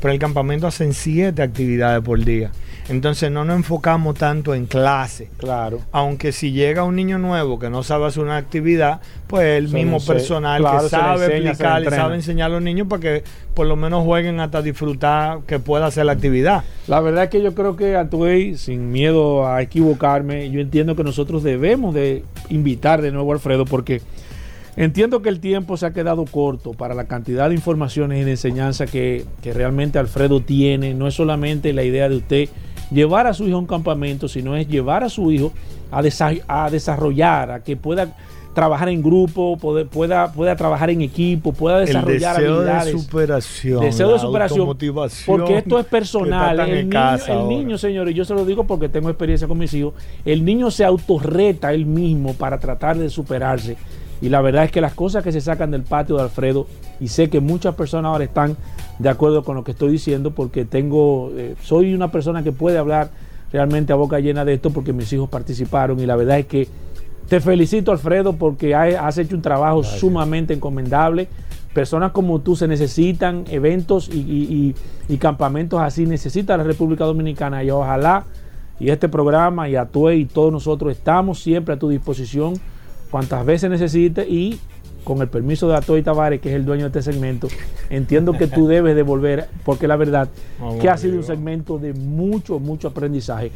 Pero el campamento hacen siete actividades por día. Entonces no nos enfocamos tanto en clase. Claro. Aunque si llega un niño nuevo que no sabe hacer una actividad, pues el Se mismo personal claro, que sabe enseña, y entrena. sabe enseñar a los niños para que por lo menos jueguen hasta disfrutar que pueda hacer la actividad. La verdad es que yo creo que Atuey, sin miedo a equivocarme, yo entiendo que nosotros debemos de invitar de nuevo a Alfredo porque entiendo que el tiempo se ha quedado corto para la cantidad de informaciones y de enseñanza que, que realmente Alfredo tiene. No es solamente la idea de usted llevar a su hijo a un campamento, sino es llevar a su hijo a, desa- a desarrollar, a que pueda trabajar en grupo, poder- pueda, pueda trabajar en equipo, pueda desarrollar el deseo habilidades. de superación. Deseo de superación. automotivación Porque esto es personal. El, niño, escasa el niño, señores, yo se lo digo porque tengo experiencia con mis hijos. El niño se autorreta él mismo para tratar de superarse. Y la verdad es que las cosas que se sacan del patio de Alfredo, y sé que muchas personas ahora están de acuerdo con lo que estoy diciendo, porque tengo, eh, soy una persona que puede hablar realmente a boca llena de esto, porque mis hijos participaron. Y la verdad es que te felicito, Alfredo, porque ha- has hecho un trabajo sumamente encomendable. Personas como tú se necesitan, eventos y, y- y- y campamentos así necesita la República Dominicana y ojalá y este programa y Atue y todos nosotros estamos siempre a tu disposición cuantas veces necesites y con el permiso de Atoy Tavares, que es el dueño de este segmento, entiendo que tú debes devolver, porque la verdad Vamos que ha sido un segmento de mucho, mucho aprendizaje.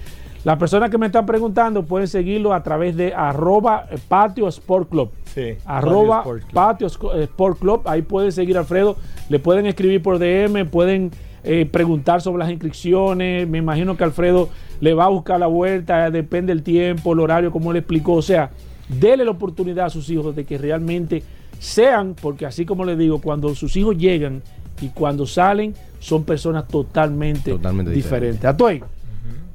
Las personas que me están preguntando pueden seguirlo a través de arroba patio sport club. Sí, Arroba Patio Sport Club. patio eh, sport club. Ahí pueden seguir a Alfredo. Le pueden escribir por DM, pueden eh, preguntar sobre las inscripciones. Me imagino que Alfredo le va a buscar la vuelta, depende el tiempo, el horario, como le explicó. O sea, dele la oportunidad a sus hijos de que realmente sean, porque así como les digo, cuando sus hijos llegan y cuando salen son personas totalmente, Totalmente diferentes. Atuey,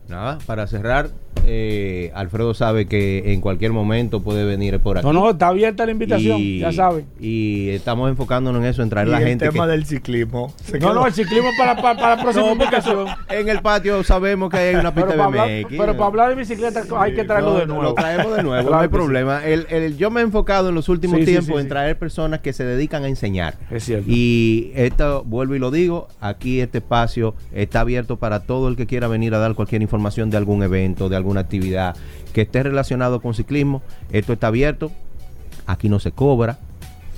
Nada, para cerrar, eh, Alfredo sabe que en cualquier momento puede venir por aquí. no, no, está abierta la invitación, Y- ya saben. Y estamos enfocándonos en eso, en traer Y la el gente. tema que- del ciclismo. se No, quedó- no, el ciclismo para, para, para la próxima invitación. en el patio sabemos que hay una Pero pista para, hablar, BMX. pero para hablar de bicicleta hay que traerlo No, de nuevo. Lo traemos de nuevo, Claro no hay problema. El- el- yo me he enfocado en los últimos Sí, tiempos sí, en sí. traer personas que se dedican a enseñar. Es cierto. Y esto, vuelvo y lo digo, aquí este espacio está abierto para todo el que quiera venir a dar cualquier información de algún evento, de alguna actividad que esté relacionado con ciclismo. Esto está abierto. Aquí no se cobra.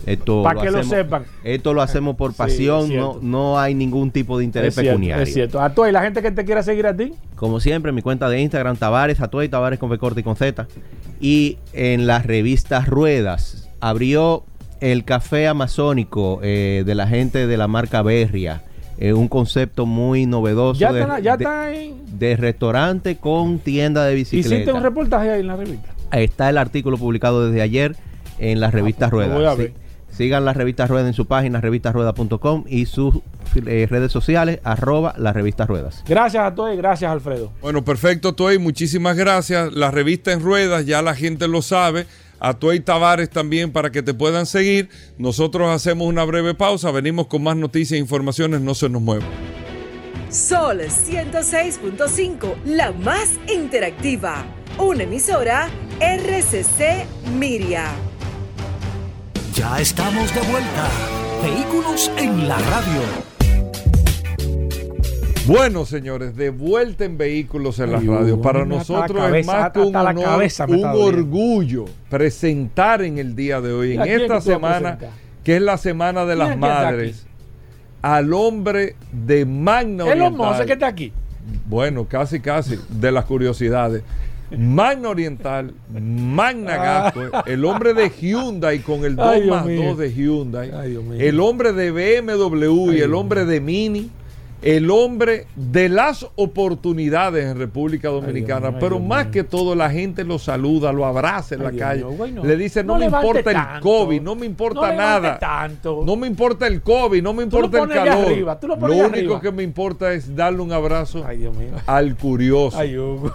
Esto Para que lo sepan. Esto lo hacemos por pasión, no, no hay ningún tipo de interés es cierto, pecuniario. es cierto. Atuey, la gente que te quiera seguir a ti. Como siempre, mi cuenta de Instagram, Tavares, Atuey, Tavares con B corta y con Z. Y en las revistas Ruedas, abrió el café amazónico eh, de la gente de la marca Berria. Eh, un concepto muy novedoso Ya de, está, ya de- está en. de restaurante con tienda de bicicleta. Hiciste un reportaje ahí en la revista. Está el artículo publicado desde ayer en las revistas pues, lo Ruedas. voy a ver. Sí. Sigan las revistas Ruedas en su página, revistasruedas.com y sus eh, redes sociales, arroba las revistas Ruedas. Gracias a todos, gracias Alfredo. Bueno, perfecto, Tuey, muchísimas gracias. La revista en ruedas, ya la gente lo sabe. A Tuey Tavares también para que te puedan seguir. Nosotros hacemos una breve pausa, venimos con más noticias e informaciones, no se nos muevan. Sol 106.5, la más interactiva. Una emisora RCC Miria. Ya estamos de vuelta. Vehículos en la radio. Bueno, señores, de vuelta en Vehículos en la Ay, radio. Hugo, Para nosotros es más que un honor, orgullo presentar en el día de hoy, ¿Y en esta semana, que es la Semana de ¿Quién las Madres, al hombre de Magna Oriental. Monses que está aquí. Bueno, casi, casi, de las curiosidades. Magna Oriental, Magna Gasco, el hombre de Hyundai con el 2 Ay, Dios más mío. 2 de Hyundai, Ay, el hombre de BMW y el hombre de Mini, el hombre de las oportunidades en República Dominicana, Dios mío, ay, pero Dios más que todo la gente lo saluda, lo abraza en Ay, la calle, le dice no, No me importa el. COVID, no me importa No nada, tanto. no me importa el COVID, no me importa el calor, arriba, lo único arriba. que me importa es darle un abrazo al curioso. Hugo. Hugo.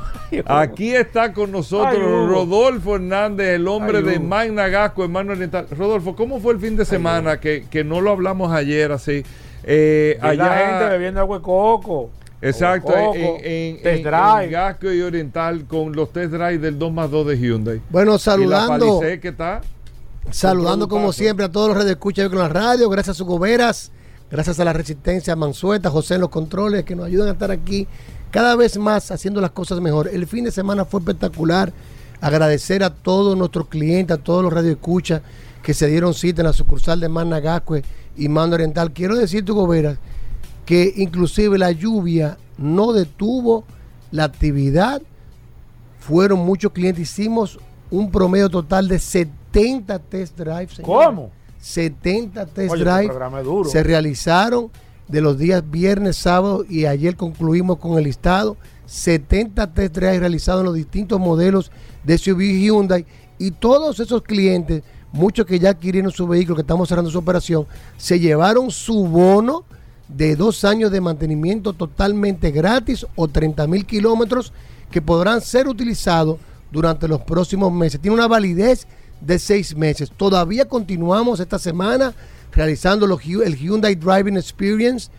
Aquí está con nosotros. Rodolfo Hernández, el hombre de. Magna Gasco, hermano oriental. Rodolfo, ¿cómo fue el fin de semana que, que no lo hablamos ayer así? Eh, Vi la gente allá, bebiendo agua de coco. exacto, en, en- test en- drive. en Gasco y Oriental con los test drive del 2 más 2 de Hyundai. Bueno, Y la saludando, que está. saludando como siempre a todos los redes escucha con la radio, gracias a sus goberas, gracias a la resistencia Mansueta, José en los controles que nos ayudan a estar aquí cada vez más haciendo las cosas mejor. El fin de semana fue espectacular. Agradecer a todos nuestros clientes, a todos los radioescuchas que se dieron cita en la sucursal de Managascue y Mando Oriental. Quiero decirte, Goberas, que inclusive la lluvia no detuvo la actividad. Fueron muchos clientes. Hicimos un promedio total de 70 test drives. ¿Cómo? 70 test Oye, este drives duro. se realizaron de los días viernes, sábado y ayer concluimos con el listado. 70 test drives realizados en los distintos modelos de SUV Hyundai y todos esos clientes, muchos que ya adquirieron su vehículo, que estamos cerrando su operación, se llevaron su bono de dos años de mantenimiento totalmente gratis o 30 mil kilómetros que podrán ser utilizados durante los próximos meses. Tiene una validez de seis meses. Todavía continuamos esta semana realizando el Hyundai Driving Experience.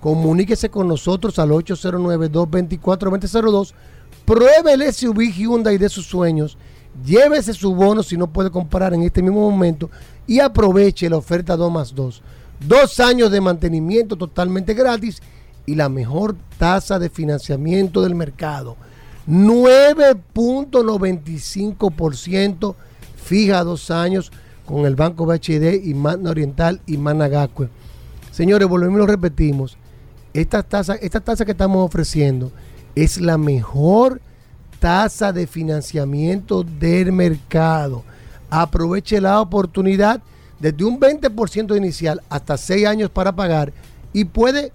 Comuníquese con nosotros al 809-224-2002. Pruebe el SUV Hyundai de sus sueños. Llévese su bono si no puede comprar en este mismo momento y aproveche la oferta 2 más 2. Dos años de mantenimiento totalmente gratis y la mejor tasa de financiamiento del mercado. 9.95% fija dos años con el Banco BHD y Magna Oriental y Managacue. Señores, volvemos y lo repetimos. Esta tasa, esta tasa que estamos ofreciendo es la mejor tasa de financiamiento del mercado. Aproveche la oportunidad desde un 20% inicial hasta 6 años para pagar y puede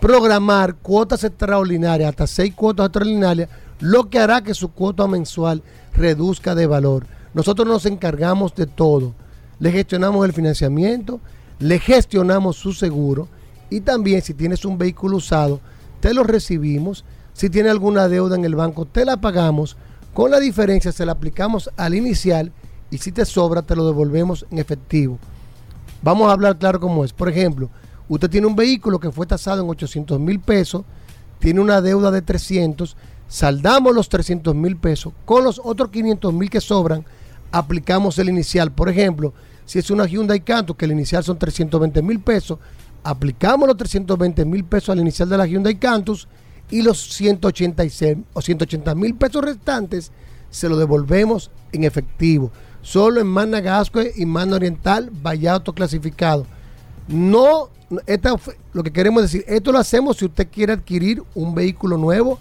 programar cuotas extraordinarias, hasta 6 cuotas extraordinarias, lo que hará que su cuota mensual reduzca de valor. Nosotros nos encargamos de todo. Le gestionamos el financiamiento, le gestionamos su seguro Y también si tienes un vehículo usado, te lo recibimos. Si tiene alguna deuda en el banco, te la pagamos. Con la diferencia se la aplicamos al inicial y si te sobra te lo devolvemos en efectivo. Vamos a hablar claro cómo es. Por ejemplo, usted tiene un vehículo que fue tasado en 800 mil pesos, tiene una deuda de 300, saldamos los 300 mil pesos, con los otros 500 mil que sobran, aplicamos el inicial. Por ejemplo, si es una Hyundai Canto, que el inicial son 320 mil pesos, aplicamos los 320 mil pesos al inicial de la Hyundai Cantus y los 186 o 180 mil pesos restantes se los devolvemos en efectivo. Solo en Magna Gascue y Magna Oriental vaya autoclasificado. No, esta, lo que queremos decir, esto lo hacemos si usted quiere adquirir un vehículo nuevo,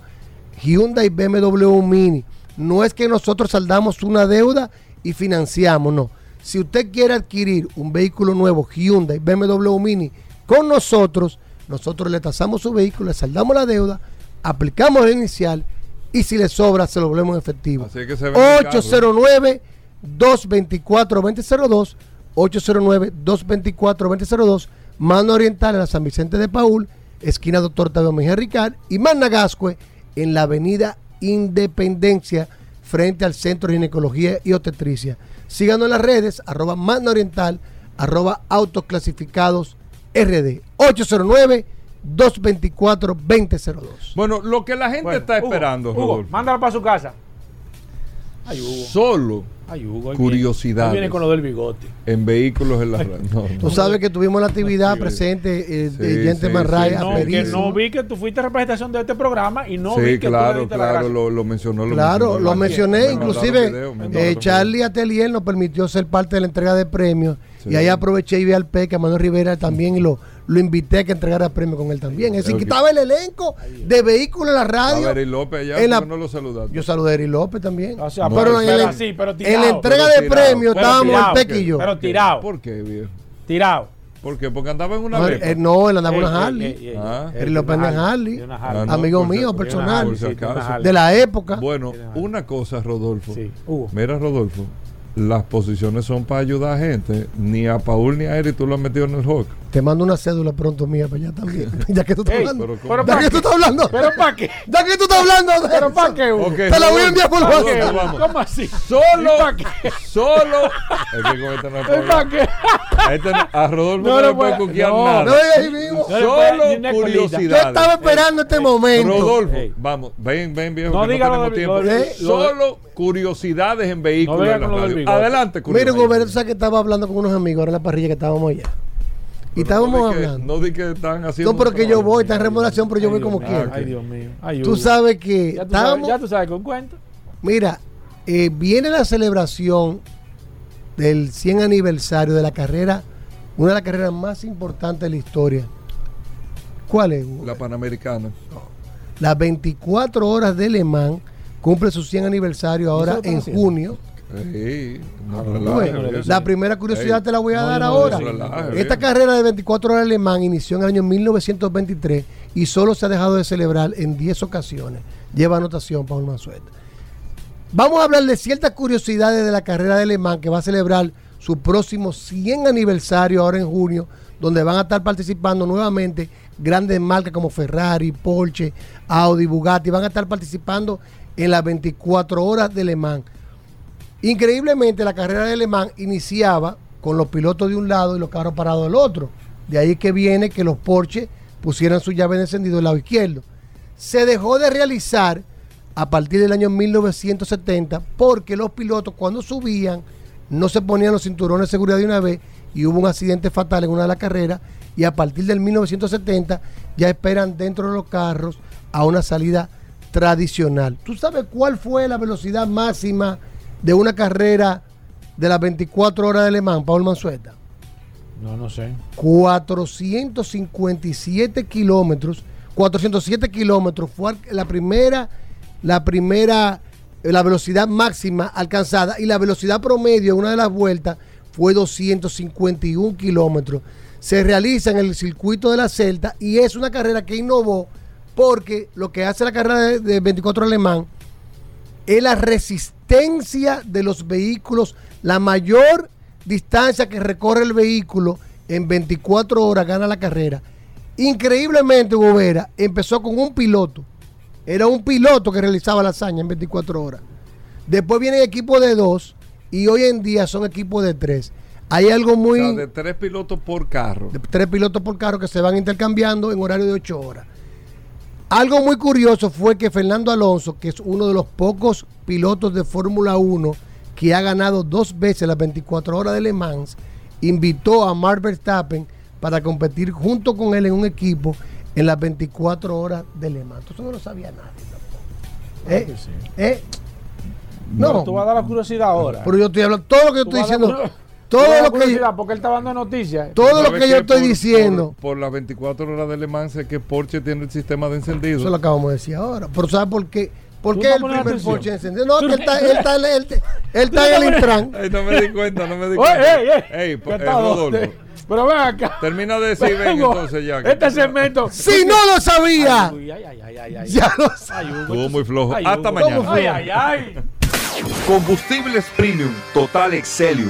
Hyundai BMW Mini. No es que nosotros saldamos una deuda y financiamos, no. Si usted quiere adquirir un vehículo nuevo, Hyundai BMW Mini, con nosotros, nosotros le tasamos su vehículo, le saldamos la deuda, aplicamos el inicial y si le sobra se lo volvemos en efectivo. Así que se vende el carro. 809 224 2002 809 224 2002 Mano Oriental en la San Vicente de Paul, esquina Doctor Tadeo Mejía Ricard y Magna Gascue en la avenida Independencia frente al Centro de Ginecología y Obstetricia. Síganos en las redes, arroba Magna Oriental, arroba Autoclasificados RD, 809-224-2002. Bueno, lo que la gente Bueno, está Hugo, esperando, Hugo, Rodolfo, mándalo para su casa. Ay, Hugo. solo Ay, Hugo. él curiosidades Viene, él viene con lo del bigote. en vehículos en la radio. No, Tú no. sabes que tuvimos la actividad presente eh, de Sí, Gente sí, Marray, sí. No, que no vi que tú fuiste representación de este programa y no vi sí, que tú claro, la claro, lo, lo mencionó. Lo Claro, mencionó. lo mencioné, inclusive video, eh, Charlie Atelier nos permitió ser parte de la entrega de premios Sí. y ahí aproveché y vi al Peque, a Manuel Rivera también y lo, lo invité a que entregara premio con él también. Es decir, que estaba el elenco de vehículos en la radio. A ver, y López allá, en la- ¿por qué no lo saludaste? Yo saludé a Eri López también. O sea, No, pero, en, la- así, pero en tirado. la entrega pero de tirado, premios pero estábamos tirado, el yo. Pero tirado. ¿Por qué, viejo? Tirado. ¿Por qué? Porque andaba en una No, Vespa. eh, no, él andaba en una ey, Harley. ey, ey, Ah. López una en Harley. Ah, no, Amigo mío, personal. Sí, de. Harley. La época. Bueno, una cosa, Rodolfo. Sí. Mira, Rodolfo, las posiciones son para ayudar a gente. Ni a Paul ni a Eri tú lo has metido en el Hawk. Te mando una cédula pronto mía para allá también. ya que tú estás Ey, hablando. pero Ya ¿para que tú qué? estás hablando. ¿Pero para qué? Ya que tú estás hablando de ¿Pero para qué, Te la voy a enviar por ¿Para WhatsApp. ¿Cómo así? Solo, ¿Y para qué? solo. Es que con este no ¿Y para qué? A, este no- a Rodolfo No no, le puede cuquear no, nada. No, es ahí mismo. Solo colita. Yo estaba esperando este momento. Rodolfo, vamos, ven, ven, viejo. No que diga no lo del- Solo curiosidades en vehículos bigote. Adelante, Mire, curiosidades. Gobernador, tú sabes que estaba hablando con unos amigos ahora en la parrilla que estábamos allá. Y Pero estábamos no di que- hablando. No di que están haciendo. No, pero que yo voy, está en remodelación, pero yo voy como quiera. Ay, Dios mío. Ay, Tú sabes que Ya tú sabes, estábamos. ya tú sabes con cuenta. Mira, eh, viene la celebración del 100 aniversario de la carrera, una de las carreras más importantes de la historia. ¿Cuál es? Hugo? La Panamericana. Las 24 horas de Le Mans cumple su 100 aniversario ahora en haciendo? junio. Sí, no relaje, viejo. la primera curiosidad Ey, te la voy a no, dar no ahora. relaje, Esta carrera de 24 horas de Le Mans inició en el año 1923 y solo se ha dejado de celebrar en 10 ocasiones. Lleva anotación, Paul Mansueta. Vamos a hablar de ciertas curiosidades de la carrera de Le Mans que va a celebrar su próximo 100 aniversario ahora en junio, donde van a estar participando nuevamente grandes marcas como Ferrari, Porsche, Audi, Bugatti, van a estar participando en las 24 horas de Le Mans. Increíblemente, la carrera de Le Mans iniciaba con los pilotos de un lado y los carros parados del otro. De ahí que viene que los Porsche pusieran su llave encendido del lado izquierdo. Se dejó de realizar a partir del año 1970 porque los pilotos cuando subían no se ponían los cinturones de seguridad de una vez y hubo un accidente fatal en una de las carreras y a partir del 1970 ya esperan dentro de los carros a una salida tradicional. ¿Tú sabes cuál fue la velocidad máxima de una carrera de las 24 horas de Le Mans, Paul Mansueta? No, no sé. 457 kilómetros, 407 kilómetros fue la primera, la primera, la velocidad máxima alcanzada y la velocidad promedio en una de las vueltas fue 251 kilómetros. Se realiza en el circuito de la Celta y es una carrera que innovó porque lo que hace la carrera de, de 24 alemán es la resistencia de los vehículos, la mayor distancia que recorre el vehículo en 24 horas gana la carrera. Increíblemente, Gobera empezó con un piloto. Era un piloto que realizaba la hazaña en 24 horas. Después viene el equipo de dos y hoy en día son equipos de tres. Hay algo muy... O sea, de tres pilotos por carro. de tres pilotos por carro que se van intercambiando en horario de 8 horas. Algo muy curioso fue que Fernando Alonso, que es uno de los pocos pilotos de Fórmula 1 que ha ganado dos veces las 24 horas de Le Mans, invitó a Mark Verstappen para competir junto con él en un equipo en las 24 horas de Le Mans. Eso no lo sabía nadie. tampoco. ¿Eh? sí. ¿Eh? No, tú vas a dar la curiosidad ahora. pero yo estoy hablando, todo lo que yo estoy diciendo, todo lo que yo, porque él está dando noticias. todo lo ¿Sabes que yo estoy Por- diciendo, Por, por las 24 horas de Le Mans es que Porsche tiene el sistema de encendido. eso lo acabamos de decir ahora. Pero ¿sabes por qué? ¿Por qué no el primer atención. Porsche encendido? No, que él está, él está, él, él- él está en el Intran. Ay, no me di cuenta, no me di Oye, cuenta. ey, ey, Ey, ¿qué pues, eh, Rodolfo? Pero ven acá. termina de decir, ven Vengo. entonces ya. que- Este segmento. Si no lo sabía, Ay, ay, ay, ay, ay, ay. ya lo sabía. Estuvo muy flojo. ay, Hasta mañana. Ay, ay, ay. Combustibles Premium Total Excelium.